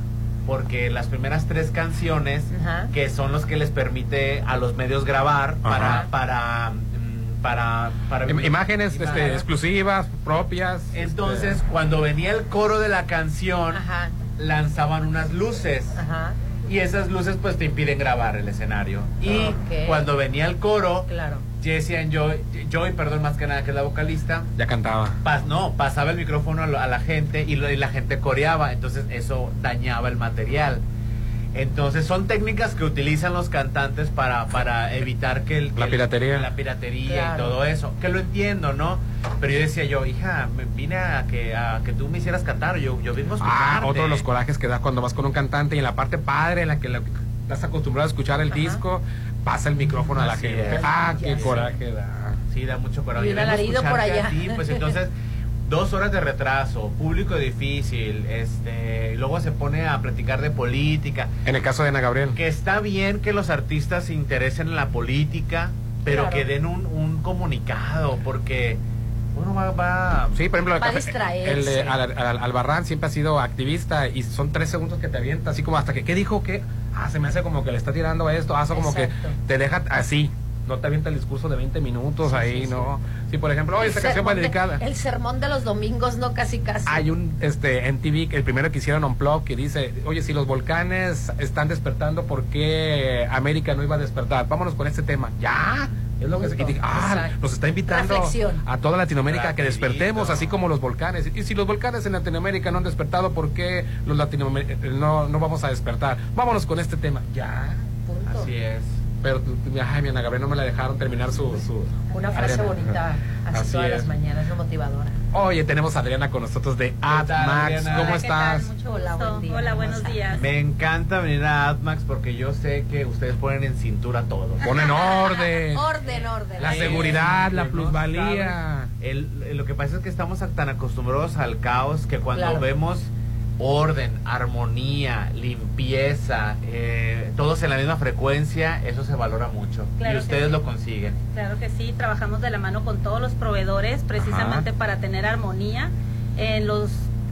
porque las primeras tres canciones Ajá. que son los que les permite a los medios grabar para Ajá. para mm, para, para Im- Imágenes este, exclusivas, propias. Entonces, este, cuando venía el coro de la canción, Ajá. lanzaban unas luces. Ajá. Y esas luces pues te impiden grabar el escenario. Y cuando venía el coro, Claro. Jessie and Joy, Joy, perdón, más que nada que es la vocalista, ya cantaba. pas- no, pasaba el micrófono a, lo- a la gente y, lo- y la gente coreaba, entonces eso dañaba el material. Entonces son técnicas que utilizan los cantantes para, para evitar que el, que La el- piratería. la piratería Claro. y todo eso, que lo entiendo, ¿no? Pero yo decía yo, hija, me vine a que, a que tú me hicieras cantar, yo, yo vengo a Ah, otro de los corajes que da cuando vas con un cantante y en la parte padre, en la que la- estás acostumbrado a escuchar el disco, pasa el micrófono a la Así gente. es. Ah, qué coraje da. Sí, da mucho coraje. Y un alarido por escucharte allá. a ti, pues entonces, [LAUGHS] dos horas de retraso, público difícil, este, y luego se pone a platicar de política. En el caso de Ana Gabriel. Que está bien que los artistas se interesen en la política, pero Claro. que den un, un comunicado, porque uno va, va Sí, por ejemplo, el Va a café- distraerse. el de Al- Al- Albarrán siempre ha sido activista y son tres segundos que te avienta, así como hasta que, ¿qué dijo? ¿Qué? Ah, se me hace como que le está tirando esto, hace como que te deja así, no te avienta el discurso de 20 minutos ahí, sí. ¿no? Sí, por ejemplo, oye, esta canción va dedicada. El sermón de los domingos, no casi casi. Hay un este en TV, el primero que hicieron on Plug, que dice, oye, si los volcanes están despertando, ¿por qué América no iba a despertar? Vámonos con este tema. Ya. Es lo que se, y dije, ah, Exacto. nos está invitando Reflexión. a toda Latinoamérica a que despertemos, así como los volcanes. Y si los volcanes en Latinoamérica no han despertado, ¿por qué los latinoamericanos no, no vamos a despertar? Vámonos con este tema. Ya. Punto. Así es. Pero, ay, mi Ana Gabriel no me la dejaron terminar su... su Una frase bonita, así, Así todas es. las mañanas, no motivadora. Oye, tenemos a Adriana con nosotros de AdMax. ¿Cómo estás? Mucho Hola, gusto. buen día. Hola, ¿Cómo buenos días. Me encanta venir a AdMax porque yo sé que ustedes ponen en cintura todo. [LAUGHS] Ponen orden. Orden, orden. La seguridad, la No plusvalía. El- lo que pasa es que estamos tan acostumbrados al caos que cuando Claro. vemos orden, armonía, limpieza, eh, todos en la misma frecuencia, eso se valora mucho. Claro y ustedes sí. lo consiguen. Claro que sí, trabajamos de la mano con todos los proveedores precisamente para tener armonía en los...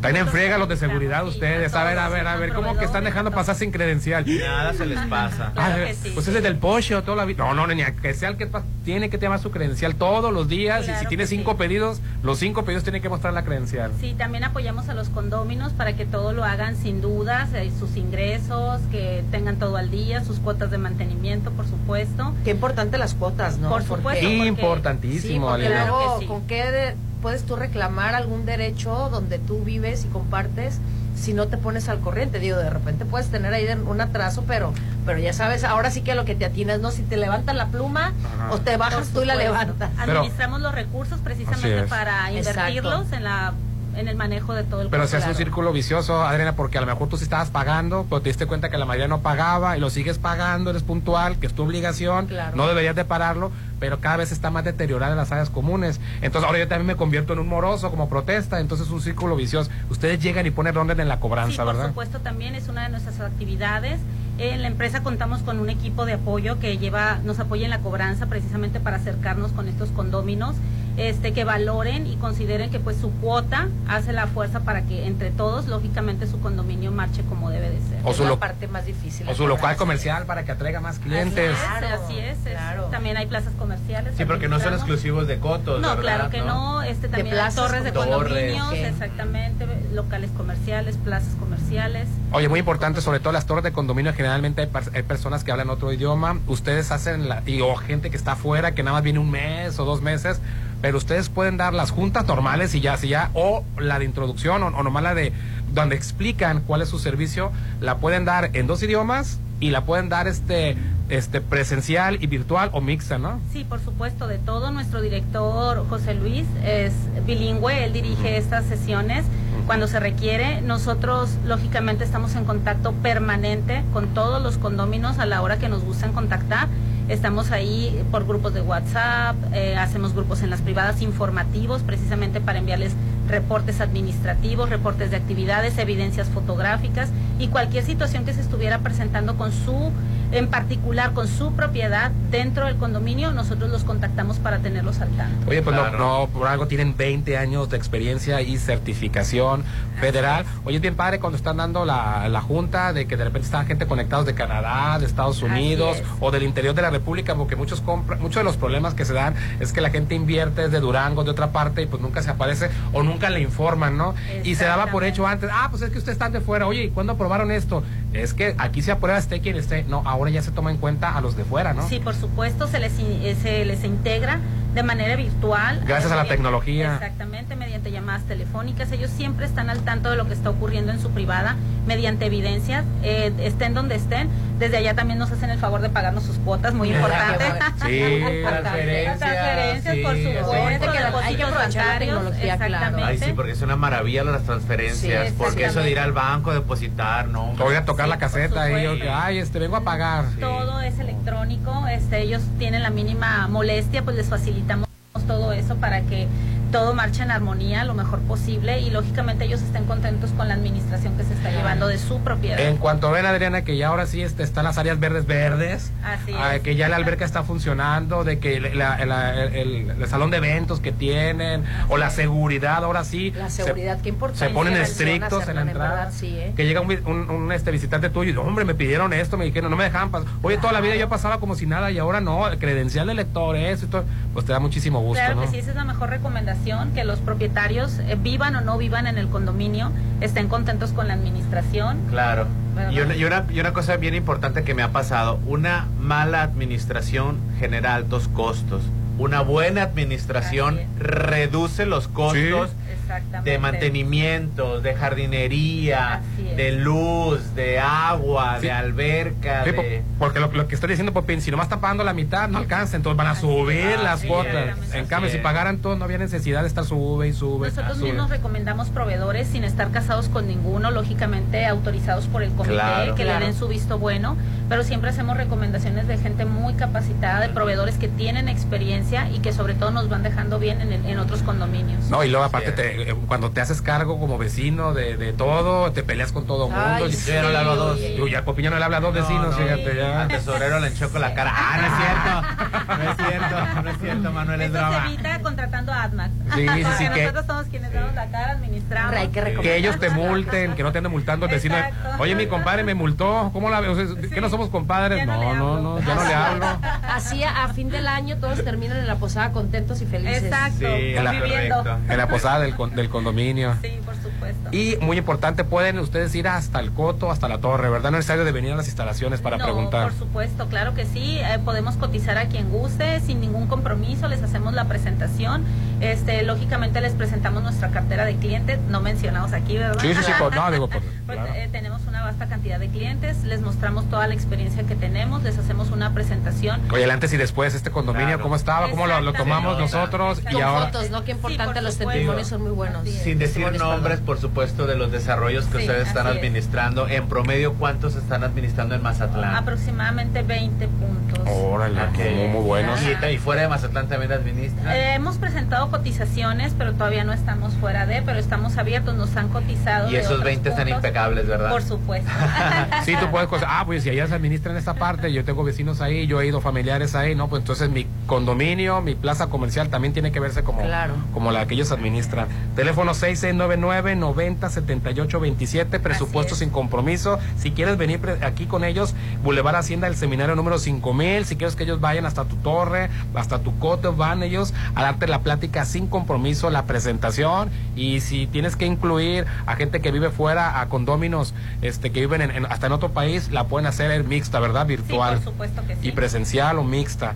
Están en friega los de seguridad ustedes. a A ver, a ver, a a ver, ¿cómo que están dejando a pasar sin credencial? [LAUGHS] Nada se les pasa. Claro Ah, que sí. Pues es el del Porsche toda la vida. No, no, ni a que sea el que tiene que llevar su credencial todos los días. y si tiene cinco sí. pedidos, los cinco pedidos tienen que mostrar la credencial. Sí, también apoyamos a los condóminos para que todo lo hagan sin dudas, eh, sus ingresos, que tengan todo al día, sus cuotas de mantenimiento, por supuesto. Qué importante las cuotas, ¿no? Por Porque- supuesto. porque- Sí, Importantísimo, porque. Claro sí. ¿con qué de- puedes tú reclamar algún derecho donde tú vives y compartes si no te pones al corriente? Digo, de repente puedes tener ahí un atraso, pero pero ya sabes, ahora sí que lo que te atinas, ¿no? Si te levantan la pluma Ajá. o te bajas tú y la levantas. Pero- Administramos los recursos precisamente para Exacto. invertirlos en la en el manejo de todo el Pero se hace un círculo vicioso, Adriana, porque a lo mejor tú sí estabas pagando, pero te diste cuenta que la mayoría no pagaba y lo sigues pagando, eres puntual, que es tu obligación, Claro. no deberías de pararlo, pero cada vez está más deteriorada en las áreas comunes. Entonces ahora yo también me convierto en un moroso como protesta, entonces es un círculo vicioso. Ustedes llegan y ponen orden en la Sí, cobranza, por ¿verdad? supuesto, también es una de nuestras actividades. En la empresa contamos con un equipo de apoyo que lleva, nos apoya en la cobranza precisamente para acercarnos con estos condóminos, este, que valoren y consideren que pues su cuota hace la fuerza para que entre todos, lógicamente, su condominio marche como debe de ser. O Es su la parte más difícil. O su local comercial para que atraiga más clientes. Así es, así es, es- También hay plazas comerciales. Sí, porque no son exclusivos de cotos, No, ¿verdad? claro que no. Este también plazas torres de torres. condominios, exactamente, locales comerciales, plazas comerciales. Oye, muy importante, sobre todo las torres de condominio, generalmente hay, par- hay personas que hablan otro idioma, ustedes hacen, la, y, o gente que está afuera, que nada más viene un mes o dos meses, pero ustedes pueden dar las juntas normales y ya, si ya, o la de introducción, o, o nomás la de, donde explican cuál es su servicio, la pueden dar en dos idiomas y la pueden dar este, este presencial y virtual o mixta, ¿no? Sí, por supuesto, de todo. Nuestro director José Luis es bilingüe, él dirige estas sesiones cuando se requiere. Nosotros, lógicamente, estamos en contacto permanente con todos los condóminos a la hora que nos gusten contactar. Estamos ahí por grupos de WhatsApp, eh, hacemos grupos en las privadas informativos precisamente para enviarles reportes administrativos, reportes de actividades, evidencias fotográficas y cualquier situación que se estuviera presentando con su, en particular con su propiedad dentro del condominio, nosotros los contactamos para tenerlos al tanto. Oye, pues no- Claro. no, por algo tienen 20 años de experiencia y certificación federal. Oye, es bien padre cuando están dando la, la junta de que de repente están gente conectados de Canadá, de Estados Unidos es. o del interior de la República, porque muchos compran, muchos de los problemas que se dan es que la gente invierte desde Durango, de otra parte, y pues nunca se aparece o nunca le informan, ¿no? Y se daba por hecho antes, ah, pues es que ustedes están de fuera, oye, ¿y cuándo aprobaron esto? Es que aquí se aprueba esté quien esté. No, ahora ya se toma en cuenta a los de fuera, ¿no? Sí, por supuesto, se les, eh, se les integra de manera virtual. Gracias a la Mediante- tecnología. Exactamente, mediante llamadas telefónicas. Ellos siempre están al tanto de lo que está ocurriendo en su privada, mediante evidencias, eh, estén donde estén. Desde allá también nos hacen el favor de pagarnos sus cuotas, muy [LAUGHS] importante. Sí, [LAUGHS] transferencias, transferencias, por sí, supuesto, sí. Depósitos bancarios, claro. exactamente. Ay, sí, porque es una maravilla las transferencias. Sí, porque eso de ir al banco, depositar, no. Ir a tocar Sí, la caseta y yo, ay, este, vengo a pagar. todo es electrónico, este, ellos tienen la mínima molestia, pues les facilitamos todo eso para que todo marche en armonía lo mejor posible y lógicamente ellos estén contentos con la administración que se está llevando de su propiedad. En cuanto ven, Adriana, que ya ahora sí este, están las áreas verdes verdes, Así ah, es. que ya la alberca está funcionando, de que la- la- el, el- el salón de eventos que tienen, o la seguridad, ahora sí. La se- seguridad, qué importante. Se ponen estrictos en la entrada. verdad, sí, ¿eh? Que llega un, un- un, este, visitante tuyo y hombre, me pidieron esto, me dijeron, no me dejaban pasar. Oye, toda la vida yo pasaba como si nada y ahora no, el credencial de lector, eso y todo. Pues te da muchísimo gusto, Claro ¿no? que sí, esa es la mejor recomendación, que los propietarios, eh, vivan o no vivan en el condominio, estén contentos con la administración. Claro. Y una, y, una, y una cosa bien importante que me ha pasado, una mala administración genera altos costos. Una buena administración reduce los costos de mantenimiento, de jardinería, de luz, de agua, Sí. de alberca, Sí, de... po- porque lo, lo que estoy diciendo, Popín, si nomás están pagando la mitad, no alcanza, entonces van a subir las cuotas. En cambio, si pagaran todo, no había necesidad de estar sube y sube. Nosotros sube. mismos recomendamos proveedores sin estar casados con ninguno, lógicamente autorizados por el comité, Claro. que Claro. le den su visto bueno, pero siempre hacemos recomendaciones de gente muy capacitada, de proveedores que tienen experiencia y que sobre todo nos van dejando bien en, en otros condominios. No, y luego aparte, te- eh, cuando te haces cargo como vecino de, de todo, te peleas con todo el mundo. Ay, y- sí, Yo no le hablo a dos. Yo ya no le habla a dos No, vecinos, no. fíjate ya. Al tesorero le enchoco la cara. Ah, no es cierto. No es cierto, no es cierto, Manuel, es se evita contratando a ADMAX. [LAUGHS] Sí, sí, sí, Porque que- nosotros somos quienes damos la cara, administramos. Hay que recomendar. Que ellos te multen, que no te anden multando el vecino. Exacto. Oye, mi compadre me multó. ¿Cómo la veo? O sea, ¿Que no somos compadres? Ya no No, no, hablo. no, ya no le hablo. Así a fin del año todos terminan en la posada contentos y felices. Exacto, Sí, la- conviviendo. correcto. En la posada del, con- del condominio. Sí, por supuesto. Y muy importante, pueden ustedes ir hasta el coto, hasta la torre, ¿verdad? No es necesario de venir a las instalaciones para no, preguntar. por supuesto, claro que sí. Eh, podemos cotizar a quien guste sin ningún compromiso. Les hacemos la presentación. Este, lógicamente les presentamos nuestra cartera de clientes, no mencionados aquí, ¿verdad? Sí, sí, sí, por- no, digo, por- [LAUGHS] Pues, claro. eh, tenemos una vasta cantidad de clientes, les mostramos toda la experiencia que tenemos, les hacemos una presentación. Oye, el antes y después, este condominio, Claro. ¿cómo estaba? ¿Cómo lo, lo tomamos nosotros? Y ahora... fotos, ¿no? Qué importante, los supuesto. testimonios son muy buenos. Sin decir nombres, por supuesto, de los desarrollos que Sí, ustedes están es. administrando. En promedio, ¿cuántos están administrando en Mazatlán? Aproximadamente 20 puntos. Órale, Ok. muy, muy buenos. Y, y fuera de Mazatlán también administran. Eh, hemos presentado cotizaciones, pero todavía no estamos fuera de, pero estamos abiertos, nos han cotizado. y de esos otros 20 están puntos. impecables, ¿verdad? Por supuesto. [LAUGHS] Sí, tú puedes cosas. Ah, pues si allá se administra en esta parte, yo tengo vecinos ahí, yo he ido familiares ahí, ¿no? Pues entonces mi condominio, mi plaza comercial también tiene que verse como, Claro. como la que ellos administran. Teléfono 6699-907827, presupuesto sin compromiso. Si quieres venir aquí con ellos, Boulevard Hacienda, el seminario número 5000, si quieres que ellos vayan hasta tu torre, hasta tu cote, van ellos a darte la plática sin compromiso, la presentación. Y si tienes que incluir a gente que vive fuera, a condóminos este, que viven en- en- hasta en otro país, la pueden hacer mixta, ¿verdad? Virtual. por supuesto que sí. Y presencial o mixta.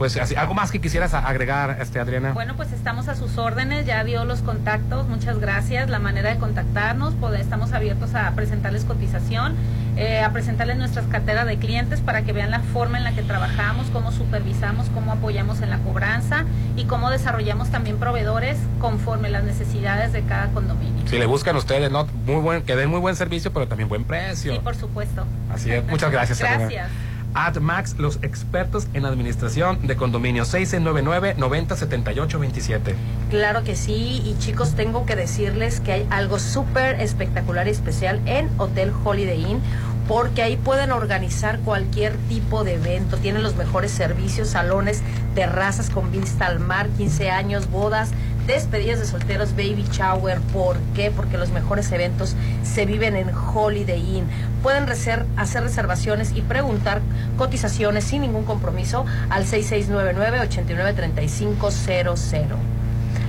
Pues así, algo más que quisieras agregar, este, Adriana. Bueno, pues estamos a sus órdenes, ya dio los contactos, muchas gracias, la manera de contactarnos, estamos abiertos a presentarles cotización, eh, a presentarles nuestras carteras de clientes para que vean la forma en la que trabajamos, cómo supervisamos, cómo apoyamos en la cobranza y cómo desarrollamos también proveedores conforme las necesidades de cada condominio. Si le buscan ustedes, ¿no? Muy buen, que den muy buen servicio, pero también buen precio. Sí, por supuesto. Así es. Muchas gracias, Adriana. Gracias. AdMax, los expertos en administración de condominios. 699-907827. Claro que sí, y chicos, tengo que decirles que hay algo súper espectacular y especial en Hotel Holiday Inn, porque ahí pueden organizar cualquier tipo de evento, tienen los mejores servicios, salones, terrazas con vista al mar, 15 años, bodas, despedidas de solteros, baby shower, ¿por qué? Porque los mejores eventos se viven en Holiday Inn. Pueden hacer reservaciones y preguntar cotizaciones sin ningún compromiso al 6699-893500.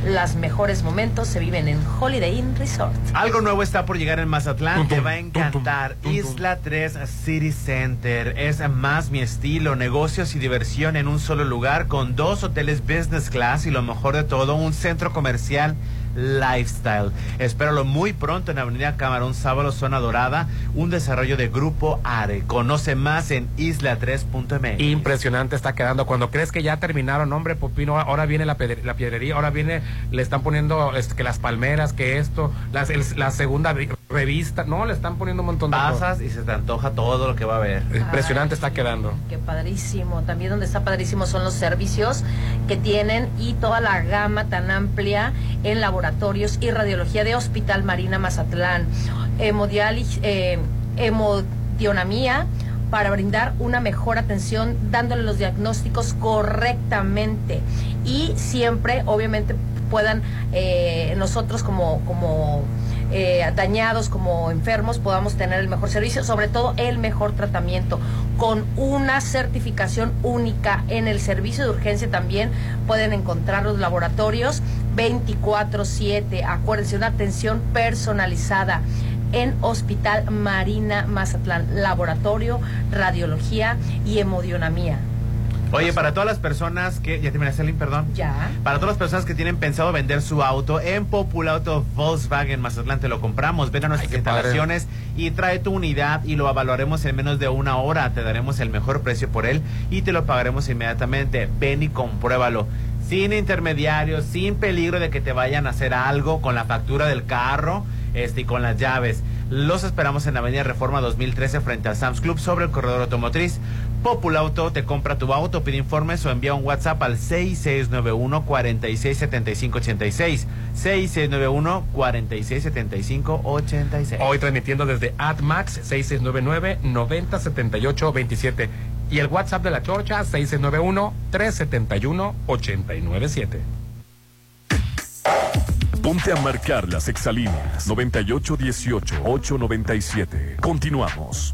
Los mejores momentos se viven en Holiday Inn Resort. Algo nuevo está por llegar en Mazatlán, te va a encantar. Isla 3 City Center es más mi estilo, negocios y diversión en un solo lugar con dos hoteles business class y lo mejor de todo, un centro comercial lifestyle. Espéralo muy pronto en Avenida Camarón Sábalo, Zona Dorada, un desarrollo de Grupo ARE. Conoce más en isla3.mx. Impresionante está quedando. Cuando crees que ya terminaron, hombre, Popino, ahora viene la, pedre- la piedrería, ahora viene, le están poniendo este, que las palmeras, que esto, las- el- la segunda vi- revista, no, le están poniendo un montón de Pasas y se te antoja todo lo que va a haber. Impresionante está quedando. Qué padrísimo. También donde está padrísimo son los servicios que tienen y toda la gama tan amplia en laboratorios y radiología de Hospital Marina Mazatlán. Hemodiálisis, eh, hemodionamía para brindar una mejor atención, dándole los diagnósticos correctamente y siempre, obviamente, puedan eh, nosotros como, como eh, dañados, como enfermos, podamos tener el mejor servicio, sobre todo el mejor tratamiento, con una certificación única en el servicio de urgencia también pueden encontrar los laboratorios 24/7, acuérdense, una atención personalizada en Hospital Marina Mazatlán, laboratorio, radiología y hemodionamía. Oye, para todas las personas que. Ya terminaste, Lin, perdón. Ya. Para todas las personas que tienen pensado vender su auto, en Populauto Volkswagen Mazatlán te lo compramos. Ven a nuestras padre. instalaciones y trae tu unidad y lo evaluaremos en menos de una hora. Te daremos el mejor precio por él y te lo pagaremos inmediatamente. Ven y compruébalo. Sin intermediarios, sin peligro de que te vayan a hacer algo con la factura del carro este, y con las llaves. Los esperamos en Avenida Reforma 2013 frente al Sam's Club sobre el corredor automotriz. Populauto te compra tu auto, pide informes o envía un WhatsApp al 6691 467586. 6691 467586. Hoy transmitiendo desde AdMax 6699-907827. Y el WhatsApp de la Chorcha 6691-371-897. Ponte a marcar las exalíneas 9818-897. Continuamos.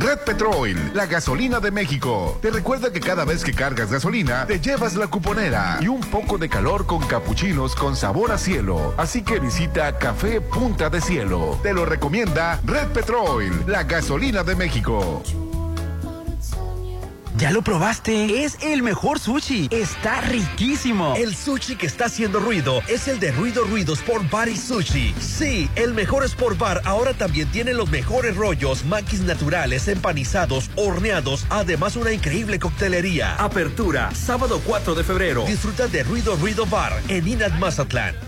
Red Petrol, la gasolina de México. Te recuerda que cada vez que cargas gasolina, te llevas la cuponera y un poco de calor con capuchinos con sabor a cielo. Así que visita Café Punta de Cielo. Te lo recomienda Red Petrol, la gasolina de México. ¿Ya lo probaste? Es el mejor sushi. Está riquísimo. El sushi que está haciendo ruido es el de Ruido Ruido Sport Bar y Sushi. Sí, el mejor Sport Bar ahora también tiene los mejores rollos, maquis naturales, empanizados, horneados, además una increíble coctelería. Apertura, sábado 4 de febrero. Disfruta de Ruido Ruido Bar en Inat Mazatlán.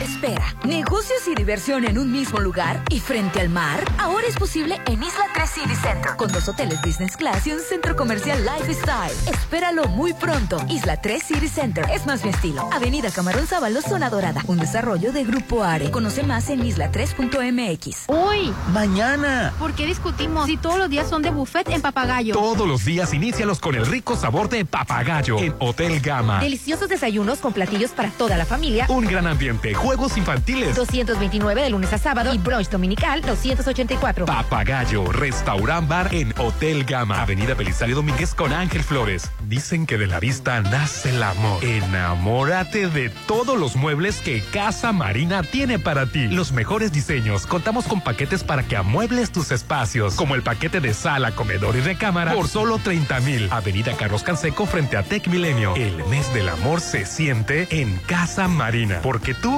Espera, negocios y diversión en un mismo lugar y frente al mar. Ahora es posible en Isla 3 City Center, con dos hoteles business class y un centro comercial lifestyle. Espéralo muy pronto. Isla 3 City Center es más mi estilo. Avenida Camarón Sábalo, Zona Dorada. Un desarrollo de Grupo Are. Conoce más en isla3.mx. Hoy. Mañana. ¿Por qué discutimos si todos los días son de buffet en Papagayo? Todos los días inícialos con el rico sabor de Papagayo en Hotel Gama. Deliciosos desayunos con platillos para toda la familia. Un gran ambiente, juegos infantiles. 229 de lunes a sábado y brunch dominical 284. Papagayo, restaurant bar en Hotel Gama, Avenida Belisario Domínguez con Ángel Flores. Dicen que de la vista nace el amor. Enamórate de todos los muebles que Casa Marina tiene para ti. Los mejores diseños. Contamos con paquetes para que amuebles tus espacios, como el paquete de sala, comedor y recámara por solo 30 mil. Avenida Carlos Canseco frente a Tech Milenio. El mes del amor se siente en Casa Marina, porque tú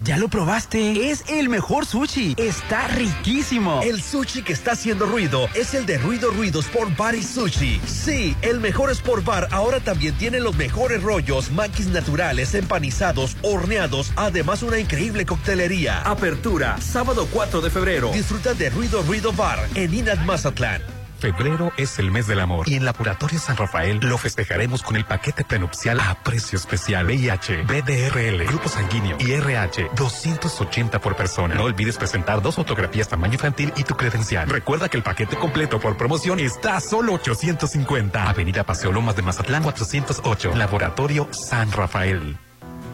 ¿Ya lo probaste? Es el mejor sushi. Está riquísimo. El sushi que está haciendo ruido es el de Ruido Ruido Sport Bar y Sushi. Sí, el mejor Sport Bar ahora también tiene los mejores rollos, maquis naturales, empanizados, horneados, además una increíble coctelería. Apertura, sábado 4 de febrero. Disfruta de Ruido Ruido Bar en Inat Mazatlán. Febrero es el mes del amor y en Laboratorio San Rafael lo festejaremos con el paquete prenupcial a precio especial. VIH, BDRL, grupo sanguíneo y RH, 280 por persona. No olvides presentar dos fotografías tamaño infantil y tu credencial. Recuerda que el paquete completo por promoción está a solo 850. Avenida Paseo Lomas de Mazatlán 408. Laboratorio San Rafael.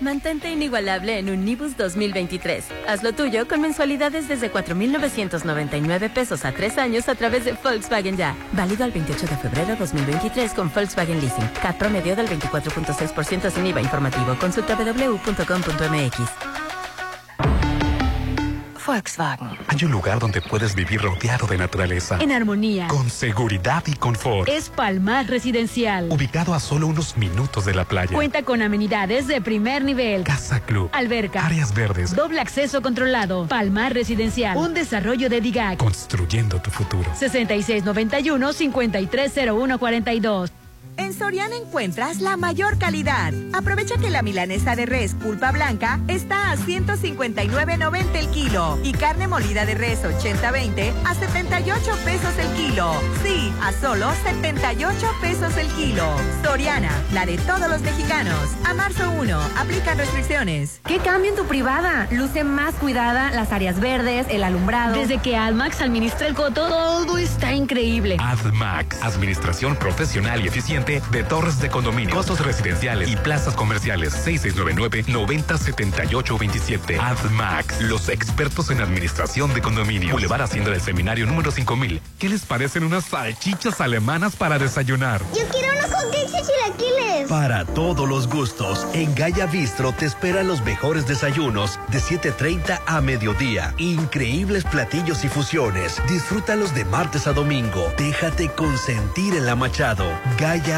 Mantente inigualable en un Nibus 2023. Haz lo tuyo con mensualidades desde 4,999 pesos a tres años a través de Volkswagen Ya. Válido al 28 de febrero 2023 con Volkswagen Leasing. CAT promedio del 24.6% sin IVA informativo. Consulta www.com.mx. Volkswagen. Hay un lugar donde puedes vivir rodeado de naturaleza. En armonía. Con seguridad y confort. Es Palmar Residencial. Ubicado a solo unos minutos de la playa. Cuenta con amenidades de primer nivel. Casa Club. Alberca. Áreas verdes. Doble acceso controlado. Palmar Residencial. Un desarrollo de DIGAC. Construyendo tu futuro. 6691-530142. En Soriana encuentras la mayor calidad. Aprovecha que la milanesa de res pulpa blanca está a 159.90 el kilo y carne molida de res 80-20 a 78 pesos el kilo. Sí, a solo 78 pesos el kilo. Soriana, la de todos los mexicanos. A marzo 1, aplican restricciones. ¿Qué cambio en tu privada? Luce más cuidada, las áreas verdes, el alumbrado. Desde que AdMax administra el coto, todo está increíble. AdMax, administración profesional y eficiente de torres de condominio, costos residenciales y plazas comerciales. 6699-907827. AdMax, los expertos en administración de condominio. Boulevard Hacienda del Seminario número 5000. ¿Qué les parecen unas salchichas alemanas para desayunar? Yo quiero unos hotcakes y chilaquiles. Para todos los gustos, en Gaya Bistro te esperan los mejores desayunos de 7.30 a mediodía. Increíbles platillos y fusiones. Disfrútalos de martes a domingo. Déjate consentir en la Machado. Gaya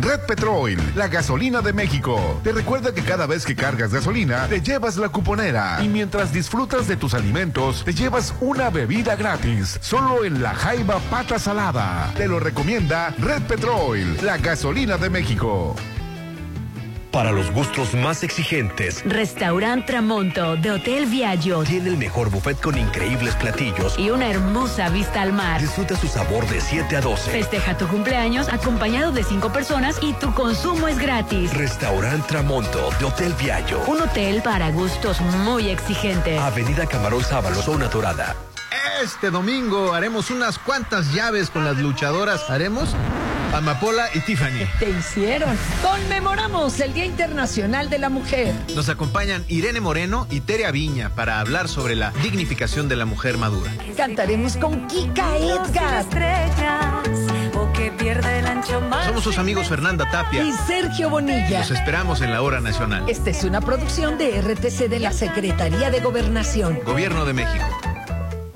Red Petrol, la gasolina de México. Te recuerda que cada vez que cargas gasolina, te llevas la cuponera. Y mientras disfrutas de tus alimentos, te llevas una bebida gratis. Solo en la Jaiba Pata Salada. Te lo recomienda Red Petrol, la gasolina de México. Para los gustos más exigentes, Restaurant Tramonto de Hotel Viaggio tiene el mejor buffet con increíbles platillos y una hermosa vista al mar. Disfruta su sabor de 7 a 12. Festeja tu cumpleaños acompañado de 5 personas y tu consumo es gratis. Restaurant Tramonto de Hotel Viaggio. Un hotel para gustos muy exigentes. Avenida Camarón Sábalo, zona dorada. Este domingo haremos unas cuantas llaves con las luchadoras. Haremos Amapola y Tiffany. Te hicieron. Conmemoramos el Día Internacional de la Mujer. Nos acompañan Irene Moreno y Tere Viña para hablar sobre la dignificación de la mujer madura. Cantaremos con Kika Edgar. Somos sus amigos Fernanda Tapia y Sergio Bonilla. Los esperamos en la hora nacional. Esta es una producción de RTC de la Secretaría de Gobernación. Gobierno de México.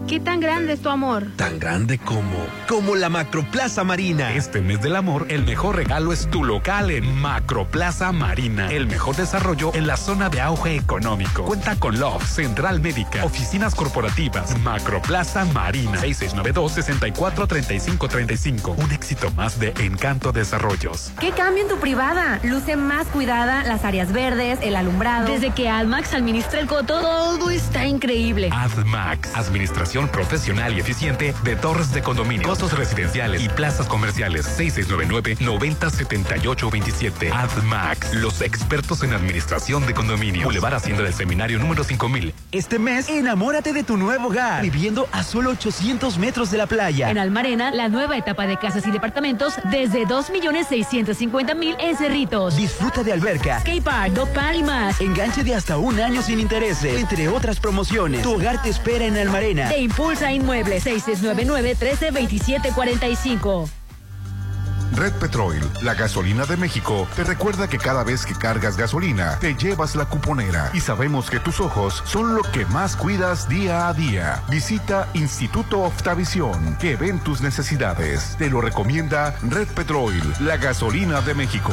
¿Qué tan grande es tu amor? Tan grande como, como la Macroplaza Marina. Este mes del amor, el mejor regalo es tu local en Macroplaza Marina. El mejor desarrollo en la zona de auge económico. Cuenta con Love, Central Médica, oficinas corporativas, Macroplaza Marina. 6692-643535. Un éxito más de Encanto Desarrollos. ¿Qué cambio en tu privada? Luce más cuidada, las áreas verdes, el alumbrado. Desde que AdMax administra el coto, todo está increíble. AdMax, administración profesional y eficiente de torres de condominio, costos residenciales y plazas comerciales. 6699-907827. AdMax, los expertos en administración de condominio. Boulevard Hacienda del Seminario número 5000. Este mes, enamórate de tu nuevo hogar, viviendo a solo 800 metros de la playa. En Almarena, la nueva etapa de casas y departamentos desde 2.650.000 en Cerritos. Disfruta de alberca, skate park, dog park y más. Enganche de hasta un año sin intereses, entre otras promociones. Tu hogar te espera en Almarena. Te Impulsa Inmuebles 6699-132745. Red Petrol, la gasolina de México, te recuerda que cada vez que cargas gasolina, te llevas la cuponera. Y sabemos que tus ojos son lo que más cuidas día a día. Visita Instituto Oftavisión, que ven tus necesidades. Te lo recomienda Red Petrol, la gasolina de México.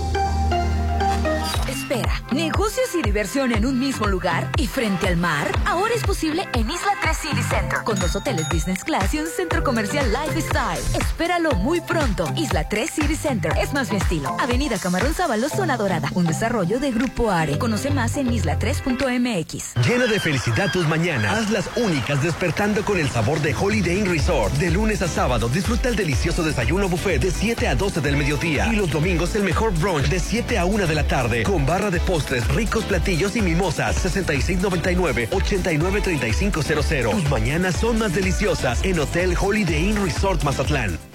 Espera. Negocios y diversión en un mismo lugar y frente al mar. Ahora es posible en Isla 3 City Center. Con dos hoteles Business Class y un centro comercial Lifestyle. Espéralo muy pronto. Isla 3 City Center. Es más mi estilo. Avenida Camarón Sábalo, Zona Dorada. Un desarrollo de Grupo Are. Conoce más en isla3.mx. Llena de felicidad tus mañanas. Hazlas únicas despertando con el sabor de Holiday Inn Resort. De lunes a sábado disfruta el delicioso desayuno buffet de 7 a 12 del mediodía. Y los domingos el mejor brunch de 7 a 1 de la tarde. Con de postres, ricos platillos y mimosas. 6699-893500. Tus mañanas son más deliciosas en Hotel Holiday Inn Resort Mazatlán.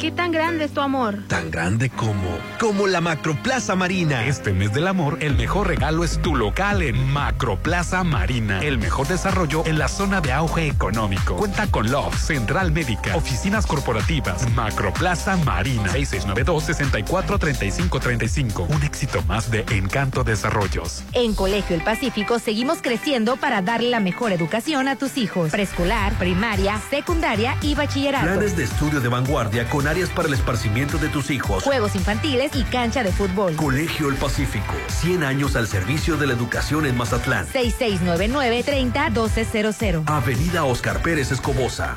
¿Qué tan grande es tu amor? Tan grande como, como la Macroplaza Marina. Este mes del amor, el mejor regalo es tu local en Macroplaza Marina. El mejor desarrollo en la zona de auge económico. Cuenta con Love, Central Médica, oficinas corporativas, Macroplaza Marina. 6692-643535. Un éxito más de Encanto Desarrollos. En Colegio El Pacífico seguimos creciendo para darle la mejor educación a tus hijos. Preescolar, primaria, secundaria y bachillerato. Planes de estudio de vanguardia con áreas para el esparcimiento de tus hijos. Juegos infantiles y cancha de fútbol. Colegio El Pacífico, 100 años al servicio de la educación en Mazatlán. 6699-301200. Avenida Oscar Pérez Escobosa.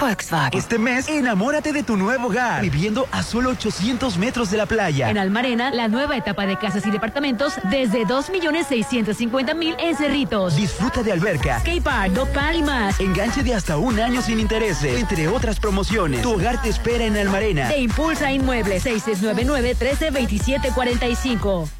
Volkswagen. Este mes, enamórate de tu nuevo hogar, viviendo a solo 800 metros de la playa. En Almarena, la nueva etapa de casas y departamentos desde 2.650.000 en Cerritos. Disfruta de alberca, skate park, dog park y más. Enganche de hasta un año sin intereses, entre otras promociones. Tu hogar te espera en Almarena. Te impulsa Inmuebles 6699-132745.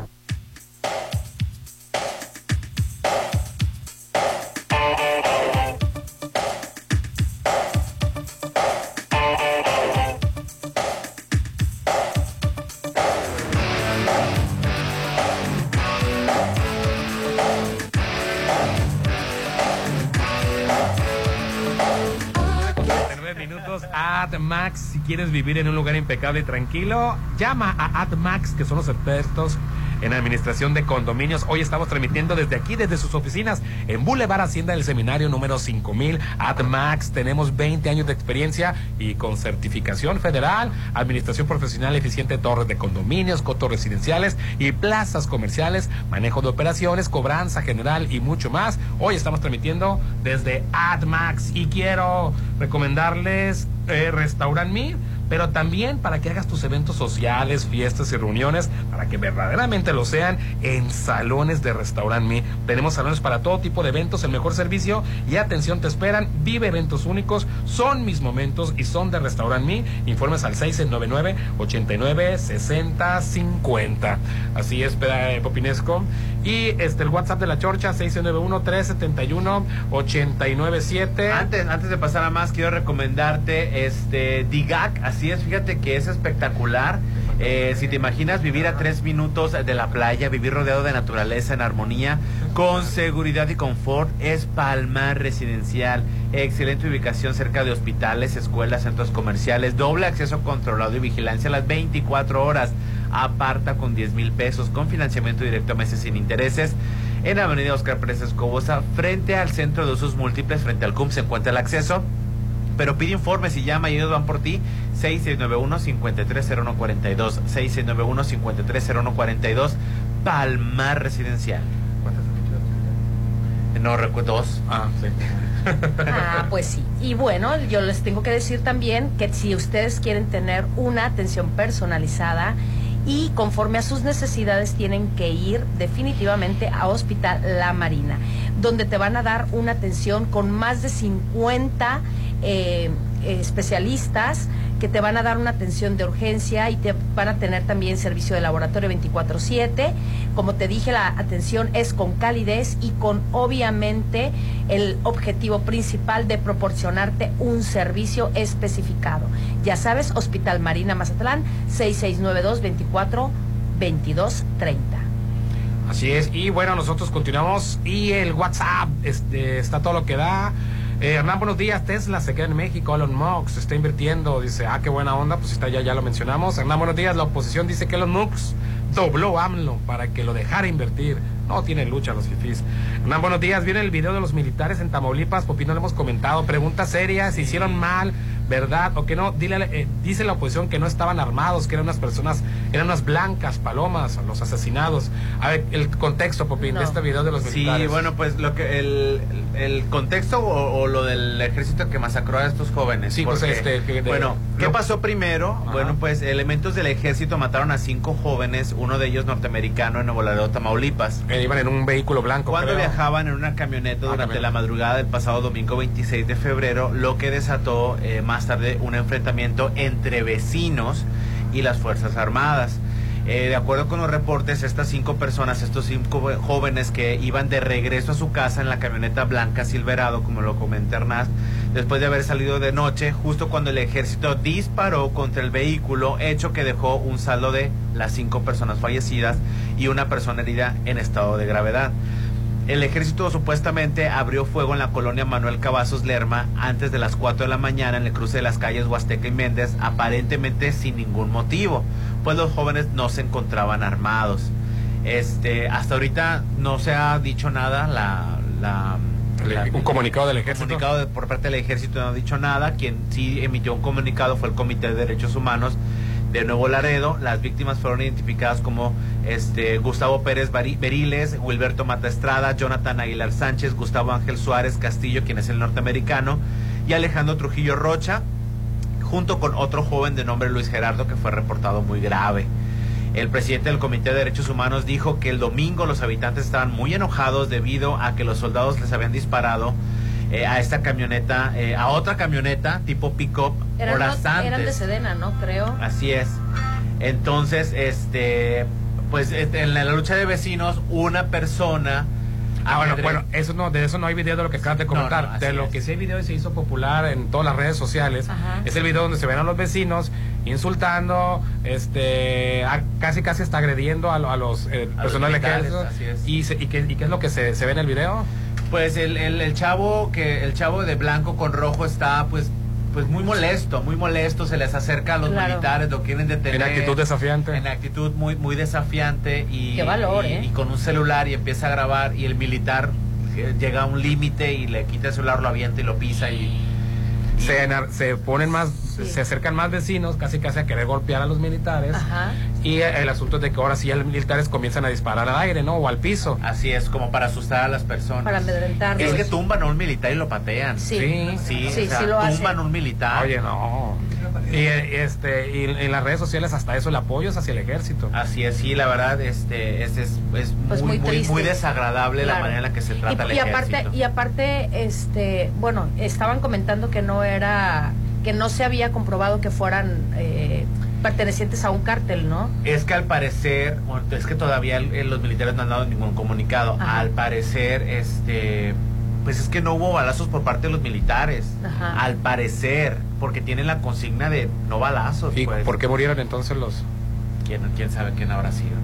quieres vivir en un lugar impecable y tranquilo, llama a AdMax, que son los expertos en administración de condominios. Hoy estamos transmitiendo desde aquí, desde sus oficinas, en Boulevard Hacienda del Seminario número 5000. AdMax, tenemos 20 años de experiencia y con certificación federal, administración profesional eficiente torres de condominios, cotos residenciales y plazas comerciales, manejo de operaciones, cobranza general y mucho más. Hoy estamos transmitiendo desde AdMax y quiero recomendarles eh, Restaurant pero también para que hagas tus eventos sociales, fiestas y reuniones, para que verdaderamente lo sean en salones de Restaurant Me. Tenemos salones para todo tipo de eventos, el mejor servicio y atención te esperan. Vive eventos únicos, son mis momentos y son de Restaurant Me. Informes al 699 89 60 50. Así es, eh, Popinesco. Y este el WhatsApp de la Chorcha 691 371 897. Antes antes de pasar a más quiero recomendarte este Digac, es, fíjate que es espectacular. Eh, si te imaginas vivir a tres minutos de la playa, vivir rodeado de naturaleza en armonía, con seguridad y confort, es Palmar Residencial. Excelente ubicación cerca de hospitales, escuelas, centros comerciales, doble acceso controlado y vigilancia a las 24 horas. Aparta con 10 mil pesos, con financiamiento directo a meses sin intereses. En Avenida Oscar Pérez Escobosa, frente al Centro de Usos Múltiples, frente al CUM, se encuentra el acceso pero pide informes y llama y ellos van por ti. 6691-530142 6691-530142 Palmar Residencial. ¿cuántas no recuerdo dos. Ah sí. [LAUGHS] Ah, pues sí. Y bueno, yo les tengo que decir también que si ustedes quieren tener una atención personalizada y conforme a sus necesidades tienen que ir definitivamente a Hospital La Marina, donde te van a dar una atención con más de 50 eh, especialistas que te van a dar una atención de urgencia y te van a tener también servicio de laboratorio 24/7. Como te dije, la atención es con calidez y con obviamente el objetivo principal de proporcionarte un servicio especificado. Ya sabes, Hospital Marina Mazatlán 6692 24 22 30. Así es, y bueno, nosotros continuamos y el WhatsApp este, está todo lo que da. Eh, Hernán, buenos días. Tesla se queda en México. Elon Musk se está invirtiendo. Dice, ah, qué buena onda. Pues está ya, ya lo mencionamos. Hernán, buenos días. La oposición dice que Elon Musk dobló AMLO para que lo dejara invertir. No tiene lucha los fifís. Hernán, buenos días. Viene el video de los militares en Tamaulipas. Popino, lo hemos comentado. Preguntas serias. ¿Se hicieron mal? ¿Verdad? ¿O que no? Dile, eh, dice la oposición que no estaban armados, que eran unas personas, eran unas blancas, palomas, los asesinados. A ver, el contexto, Popín, de este video de los militares. Sí, bueno, pues lo que el, el contexto o, lo del ejército que masacró a estos jóvenes. Sí, pues este. bueno, ¿qué pasó primero? Bueno, pues elementos del ejército mataron a cinco jóvenes, uno de ellos norteamericano en Nuevo Laredo, Tamaulipas. Eh, iban en un vehículo blanco. Cuando viajaban en una camioneta ah, durante la madrugada del pasado domingo 26 de febrero, lo que desató eh, más tarde un enfrentamiento entre vecinos y las Fuerzas Armadas. Eh, de acuerdo con los reportes, estas cinco personas, estos cinco jóvenes que iban de regreso a su casa en la camioneta blanca Silverado, como lo comenta Hernán, después de haber salido de noche, justo cuando el ejército disparó contra el vehículo, hecho que dejó un saldo de las cinco personas fallecidas y una persona herida en estado de gravedad. El ejército supuestamente abrió fuego en la colonia Manuel Cavazos Lerma antes de las 4 de la mañana en el cruce de las calles Huasteca y Méndez, aparentemente sin ningún motivo, pues los jóvenes no se encontraban armados. Este, hasta ahorita no se ha dicho nada, la, la, un comunicado del ejército. comunicado por parte del ejército no ha dicho nada. Quien sí emitió un comunicado fue el Comité de Derechos Humanos de Nuevo Laredo. Las víctimas fueron identificadas como este, Gustavo Pérez Beriles, Wilberto Mata Estrada, Jonathan Aguilar Sánchez, Gustavo Ángel Suárez Castillo, quien es el norteamericano, y Alejandro Trujillo Rocha, junto con otro joven de nombre Luis Gerardo que fue reportado muy grave. El presidente del Comité de Derechos Humanos dijo que el domingo los habitantes estaban muy enojados debido a que los soldados les habían disparado eh, a esta camioneta, eh, a otra camioneta tipo pick-up horas antes. Eran de Sedena, ¿no? Creo. Así es. Entonces, este, pues este, en la lucha de vecinos, una persona... Ah, bueno, bueno, eso no, de eso no hay video de lo que acabas de comentar. de lo que sí hay video y se hizo popular en todas las redes sociales, es el video donde se ven a los vecinos insultando, este, casi casi está agrediendo a, los eh, personal ejército. Y, y, qué, ¿Y qué es lo que se, se ve en el video? Pues el, el, el, chavo que el chavo de blanco con rojo está pues pues muy molesto, muy molesto, se les acerca a los militares, lo quieren detener. En actitud desafiante. En actitud muy muy desafiante y, Qué valor, ¿eh? y, con un celular y empieza a grabar y el militar eh, llega a un límite y le quita el celular, lo avienta y lo pisa y... se, se ponen más, se acercan más vecinos, casi casi a querer golpear a los militares. Y el asunto es de que ahora sí los militares comienzan a disparar al aire, ¿no? O al piso. Así es, como para asustar a las personas. Para amedrentarlos. Es que tumban a un militar y lo patean. Sí. Sí. Sí, Sí, o sea, sí lo hacen. tumban a un militar. Oye, no. Y, este, y en las redes sociales hasta eso el apoyo es hacia el ejército. Así es, sí, la verdad, este, es, es, es Pues muy, muy muy, desagradable la manera en la que se trata y, el y ejército. aparte y aparte este bueno estaban comentando que no era que no se había comprobado que fueran eh, pertenecientes a un cártel no Es que al parecer, bueno, es que todavía los militares no han dado ningún comunicado. Ajá. Al parecer, este, pues es que no hubo balazos por parte de los militares. Ajá. Al parecer, porque tienen la consigna de no balazos. ¿Y pues. por qué murieron entonces los...? ¿Quién, quién sabe quién habrá sido?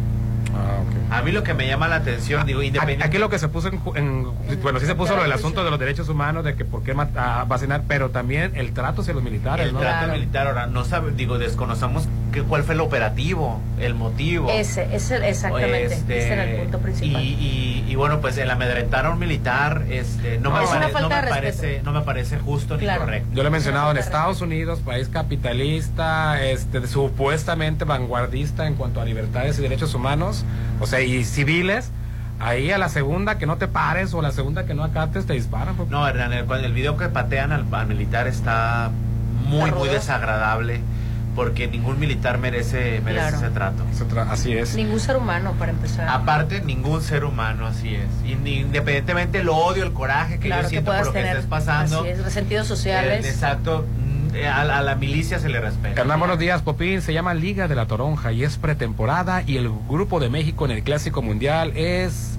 Ah. A mí lo que me llama la atención, digo, Aquí independiente. aquí lo que se puso en, ju- en- bueno, sí se puso lo del asunto de los derechos humanos, de que por qué vacinar, pero también el trato hacia los militares, el ¿no? trato militar ahora no sabe digo desconocemos que, cuál fue el operativo el motivo ese ese exactamente Este, ese era el punto principal Y, y- y bueno, pues el amedrentar a un militar, este, no, No, me, una pare- no me parece, no me parece justo Claro. ni correcto. Yo lo he mencionado en Estados Unidos, país capitalista, este, supuestamente vanguardista en cuanto a libertades y derechos humanos, o sea, y civiles. Ahí a la segunda que no te pares o a la segunda que no acates te disparan. pues. No, Hernán, el, cuando el video que patean al, al militar está muy, Está muy desagradable porque ningún militar merece, merece Claro. ese trato. Así es. ningún ser humano para empezar Aparte, ningún ser humano, así es. Independientemente el odio, el coraje que claro yo que siento por lo que estés pasando. así es resentidos eh, sociales exacto. mm, eh, A, a la milicia se le respeta. Hernán, buenos días, Popín. Se llama Liga de la Toronja y es pretemporada y el grupo de México en el Clásico Mundial es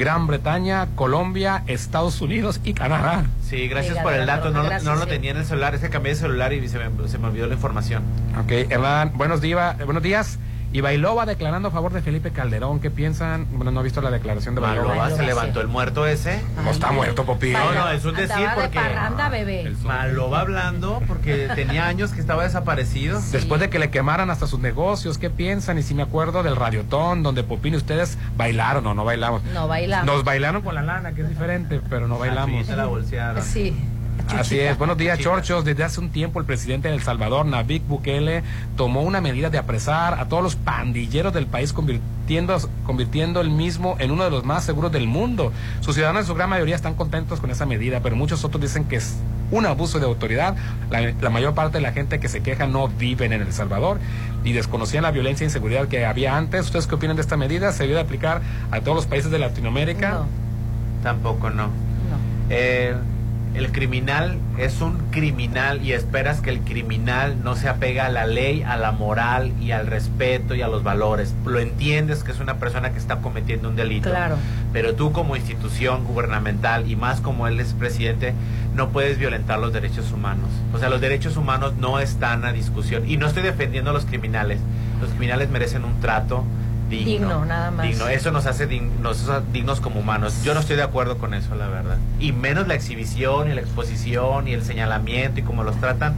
Gran Bretaña, Colombia, Estados Unidos y Canadá. Sí, gracias por el dato. No, lo- gracias, no lo sí. tenía en el celular. Es que cambié de celular y se me, se me olvidó la información. Ok, Hernán, buenos días. Buenos días. Y Bailova declarando a favor de Felipe Calderón. ¿Qué piensan? Bueno, no he visto la declaración de Bailova. Malova se levantó el muerto ese. No está muerto, Popín. No, no, es un decir Andaba de porque. parranda bebé hablando porque tenía años que estaba desaparecido. [LAUGHS] Después de que le quemaran hasta sus negocios, ¿qué piensan? Y si me acuerdo del radiotón, donde Popín y ustedes bailaron o no bailamos. no bailamos Nos bailaron con la lana, que es diferente, pero no bailamos. Se la bolsearon. sí Así es. Buenos días, Chorchos. Desde hace un tiempo el presidente de El Salvador, Nayib Bukele, tomó una medida de apresar a todos los pandilleros del país, convirtiendo, convirtiendo el mismo en uno de los más seguros del mundo. Sus ciudadanos en su gran mayoría están contentos con esa medida, pero muchos otros dicen que es un abuso de autoridad. La, la mayor parte de la gente que se queja no viven en El Salvador y desconocían la violencia e inseguridad que había antes. ¿Ustedes qué opinan de esta medida? ¿Se debe de aplicar a todos los países de Latinoamérica? No. Tampoco no. Eh, el criminal es un criminal y esperas que el criminal no se apega a la ley, a la moral y al respeto y a los valores. Lo entiendes que es una persona que está cometiendo un delito. Claro. Pero tú como institución gubernamental y más como él es presidente, no puedes violentar los derechos humanos. O sea, los derechos humanos no están a discusión. Y no estoy defendiendo a los criminales. Los criminales merecen un trato digno. Digno, nada más. Digno. Eso nos hace, dig- nos hace dignos como humanos. Yo no estoy de acuerdo con eso, la verdad. Y menos la exhibición y la exposición y el señalamiento y cómo los tratan.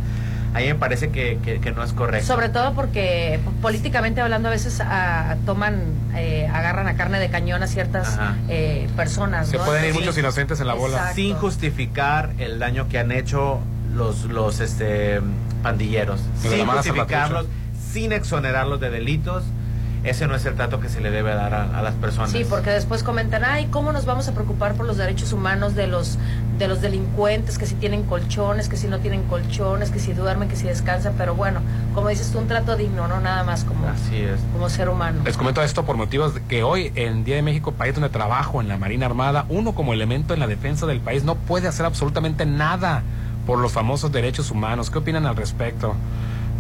Ahí me parece que, que- que no es correcto. Sobre todo porque políticamente hablando a veces ah, toman, eh, agarran a carne de cañón a ciertas eh, personas. Se ¿no? pueden ir muchos inocentes en la bola. Sin justificar el daño que han hecho los los este pandilleros, sin justificarlos, sin exonerarlos de delitos. Ese no es el trato que se le debe dar a, a las personas. Sí, porque después comentan, ay, ¿cómo nos vamos a preocupar por los derechos humanos de los de los delincuentes, que si tienen colchones, que si no tienen colchones, que si duermen, que si descansan? Pero bueno, como dices tú, un trato digno, no nada más como, Así es. como ser humano. Les comento esto por motivos de que hoy, en Día de México, país donde trabajo en la Marina Armada, uno como elemento en la defensa del país no puede hacer absolutamente nada por los famosos derechos humanos. ¿Qué opinan al respecto?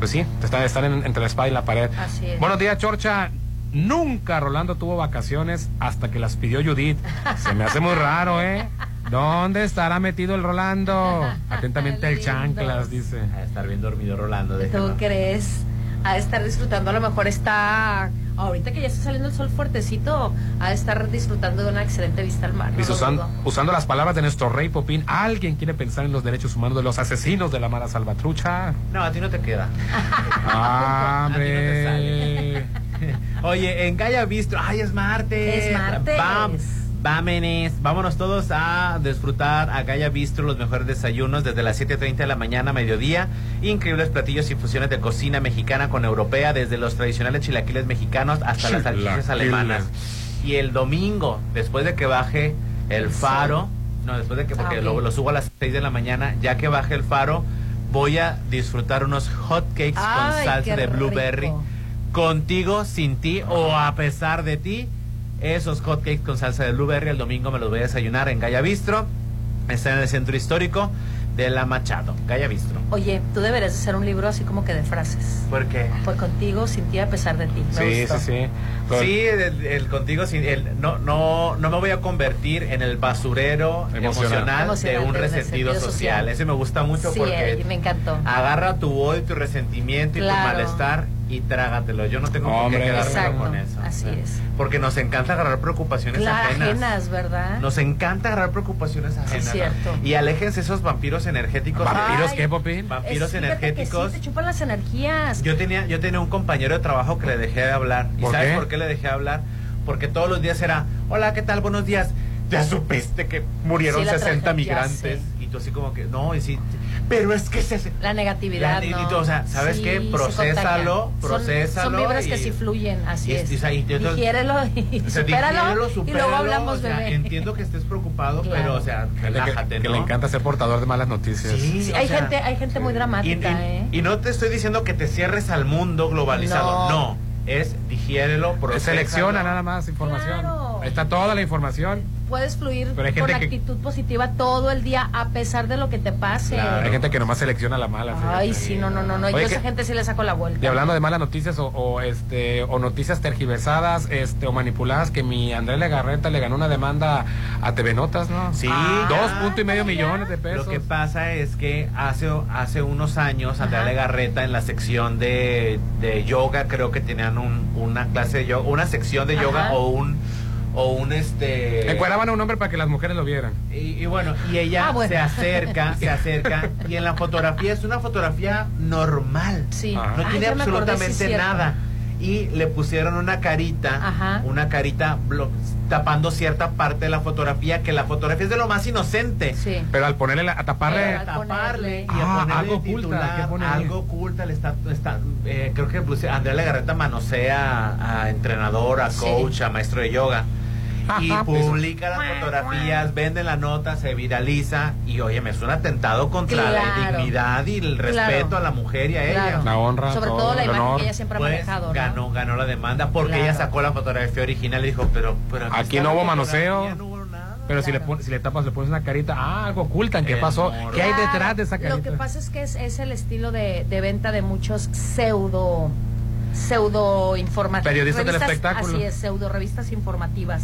Pues sí, están, están en- entre la espada y la pared. Así es. Buenos días, Chorcha. Nunca Rolando tuvo vacaciones hasta que las pidió Judith. Se me hace muy raro, ¿eh? ¿Dónde estará metido el Rolando? Atentamente el chanclas, dice. A estar bien dormido Rolando. ¿Tú crees? Ha de estar disfrutando, a lo mejor está, ahorita que ya está saliendo el sol fuertecito, ha de estar disfrutando de una excelente vista al mar. Dice, usan- usando las palabras de nuestro rey Popín, ¿alguien quiere pensar en los derechos humanos de los asesinos de la Mara Salvatrucha? No, a ti no te queda. Ah, [LAUGHS] A ti no te hombre. [LAUGHS] Oye, en Gaya Bistro, ay, es martes. Es martes. Bam, Vámonos, vámonos todos a disfrutar a Gaya Bistro los mejores desayunos desde las 7.30 de la mañana a mediodía. Increíbles platillos y fusiones de cocina mexicana con europea, desde los tradicionales chilaquiles mexicanos hasta las salchichas alemanas. Y el domingo, después de que baje el faro, no, después de que, porque Ah, lo, lo subo a las 6 de la mañana, ya que baje el faro, voy a disfrutar unos hot cakes con salsa de blueberry. rico. Contigo, sin ti o a pesar de ti. Esos hot cakes con salsa de blueberry el domingo me los voy a desayunar en Gaya Bistro. Está en el centro histórico de La Machado, Gaya Bistro. Oye, tú deberías hacer un libro así como que de frases. ¿Por qué? Pues contigo, sin ti, a pesar de ti. Me Sí, gustó. sí, sí. Sí, el, el contigo, sin- el, no, no, no me voy a convertir en el basurero emocional, Emocional de un de resentido social. social. Ese me gusta mucho Sí, porque eh, me encantó. agarra tu odio, tu resentimiento y tu Claro. malestar y trágatelo. Yo no tengo por Hombre. qué quedármelo Exacto, con eso. así es. Porque nos encanta agarrar preocupaciones Claro, ajenas. ajenas, ¿verdad? Nos encanta agarrar preocupaciones ajenas. ¿no? cierto. Y aléjense esos vampiros energéticos. ¿Vampiros Ay, qué, Popín? Vampiros Es- fíjate que energéticos. sí, te chupan las energías. Yo tenía, yo tenía un compañero de trabajo que le dejé de hablar. ¿Y ¿Por sabes qué? por qué le dejé de hablar? Porque todos los días era, hola, ¿qué tal? Buenos días. Ya supiste que murieron Sí, la 60 tragedia, migrantes. Y tú así como que, no, y sí, pero es que se... La negatividad, La- y no. tú, o sea, ¿sabes Sí, qué? Procésalo, procésalo Son, son vibras y- que sí fluyen, así y- es. y- Digiérelo y O sea, supéralo, y luego hablamos, o sea, bebé. Entiendo que estés preocupado, Claro. pero, o sea, que, relájate, que ¿no? le encanta ser portador de malas noticias. Sí, Sí, o hay, sea, gente, hay gente muy y, dramática, y- ¿eh? y no te estoy diciendo que te cierres al mundo globalizado, No. no. Es digiérelo, procésalo. Selecciona nada más información. Claro. Ahí está toda la información. Puedes fluir con que- actitud positiva todo el día a pesar de lo que te pase. Hay gente que nomás selecciona la mala. Ay, sí, no, no, no, no. Yo a esa que- gente sí le saco la vuelta. Y hablando de malas noticias o, o, este o noticias tergiversadas este o manipuladas que mi Andrés Legarreta le ganó una demanda a TV Notas, ¿no? Sí, dos ya. punto y medio millones de pesos. Lo que pasa es que hace, hace unos años Andrea Ajá. Legarreta en la sección de, de yoga creo que tenían un- una clase de yoga, una sección de yoga Ajá. o un o un este Encuadraban a un hombre para que las mujeres lo vieran. y, y bueno, y ella Ah, bueno. se acerca, se acerca y en la fotografía es una fotografía normal. Sí. No Ay, tiene acordé, sí, absolutamente nada. Y le pusieron una carita, Ajá. una carita blo- tapando cierta parte de la fotografía, que la fotografía es de lo más inocente. Sí. Pero al ponerle la, a taparle Pero A al taparle y Ah, a ponerle algo oculta, titular, ¿qué pone ahí? algo oculta le está, está eh, creo que Andrea Legarreta manosea a entrenador, a Sí. coach, a maestro de yoga y publica las fotografías, vende la nota, se viraliza y oye, me es un atentado contra la dignidad y el Claro. respeto a la mujer y a Claro. ella. La honra, Sobre todo, todo la imagen honor. que ella siempre ha Pues manejado, ¿no? ganó, ganó la demanda porque Claro. ella sacó la fotografía original y dijo, pero, pero Aquí no hubo manoseo. fotografía, no hubo nada. Pero si le pones, si le tapas, le pones una carita, ah, algo ocultan, ¿qué El pasó? ¿Qué hay detrás de esa carita? Lo que pasa es que es, es el estilo de, de venta de muchos pseudo pseudo informativos. Periodistas del espectáculo. Así es, pseudo revistas informativas.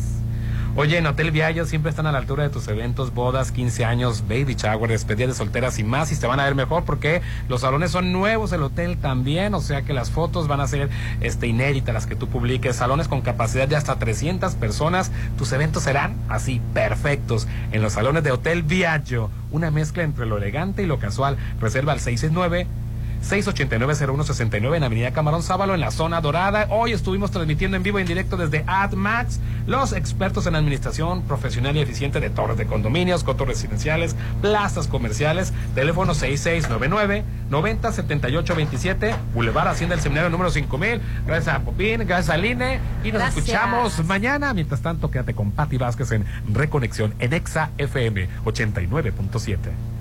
Oye, en Hotel Viallo siempre están a la altura de tus eventos, bodas, 15 años, baby shower, despedidas de solteras y más, y te van a ver mejor porque los salones son nuevos, el hotel también, o sea que las fotos van a ser este, inéditas las que tú publiques, salones con capacidad de hasta 300 personas, tus eventos serán así, perfectos, en los salones de Hotel Viallo, una mezcla entre lo elegante y lo casual, reserva al 669 689-0169 en Avenida Camarón Sábalo, en la zona dorada. Hoy estuvimos transmitiendo en vivo y en directo desde AdMax, los expertos en administración profesional y eficiente de torres de condominios, cotos residenciales, plazas comerciales. Teléfono 6699-907827, Boulevard Hacienda del Seminario número 5000. Gracias a Popín, gracias a Line. Y nos Gracias. escuchamos mañana. Mientras tanto, quédate con Patti Vázquez en Reconexión en Exa FM 89.7.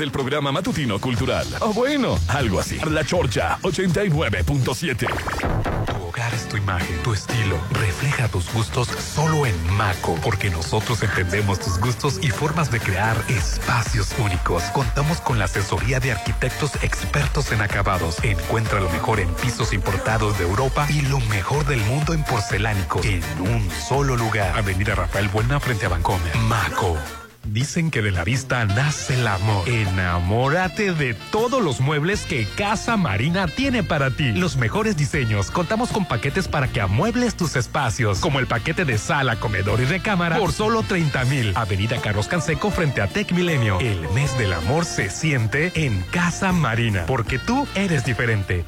del programa matutino cultural. O bueno, algo así. La Chorcha 89.7. Tu hogar es tu imagen, tu estilo. Refleja tus gustos solo en Maco, porque nosotros entendemos tus gustos y formas de crear espacios únicos. Contamos con la asesoría de arquitectos expertos en acabados. Encuentra lo mejor en pisos importados de Europa y lo mejor del mundo en porcelánicos en un solo lugar. Avenida Rafael Buena frente a Bancomer. Maco. Dicen que de la vista nace el amor. Enamórate de todos los muebles que Casa Marina tiene para ti. Los mejores diseños. Contamos con paquetes para que amuebles tus espacios, como el paquete de sala, comedor y recámara por solo 30 mil. Avenida Carlos Canseco frente a Tech Milenio. El mes del amor se siente en Casa Marina, porque tú eres diferente.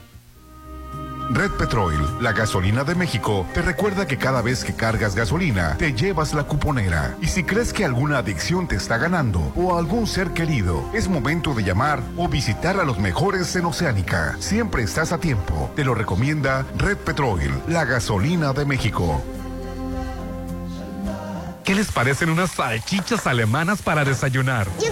Red Petrol, la gasolina de México, te recuerda que cada vez que cargas gasolina, te llevas la cuponera. Y si crees que alguna adicción te está ganando o algún ser querido, es momento de llamar o visitar a los mejores en Oceánica. Siempre estás a tiempo. Te lo recomienda Red Petrol, la gasolina de México. ¿Qué les parecen unas salchichas alemanas para desayunar? Yo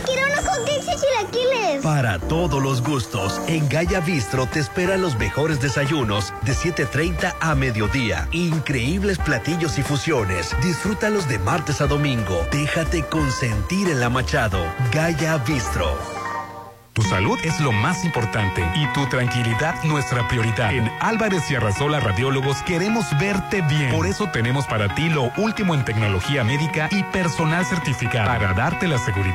chilaquiles. Para todos los gustos, en Gaya Bistro te esperan los mejores desayunos de 7.30 a mediodía. Increíbles platillos y fusiones. Disfrútalos de martes a domingo. Déjate consentir en la Machado. Gaya Bistro. Tu salud es lo más importante y tu tranquilidad nuestra prioridad. En Álvarez y Arrasola Radiólogos queremos verte bien. Por eso tenemos para ti lo último en tecnología médica y personal certificado para darte la seguridad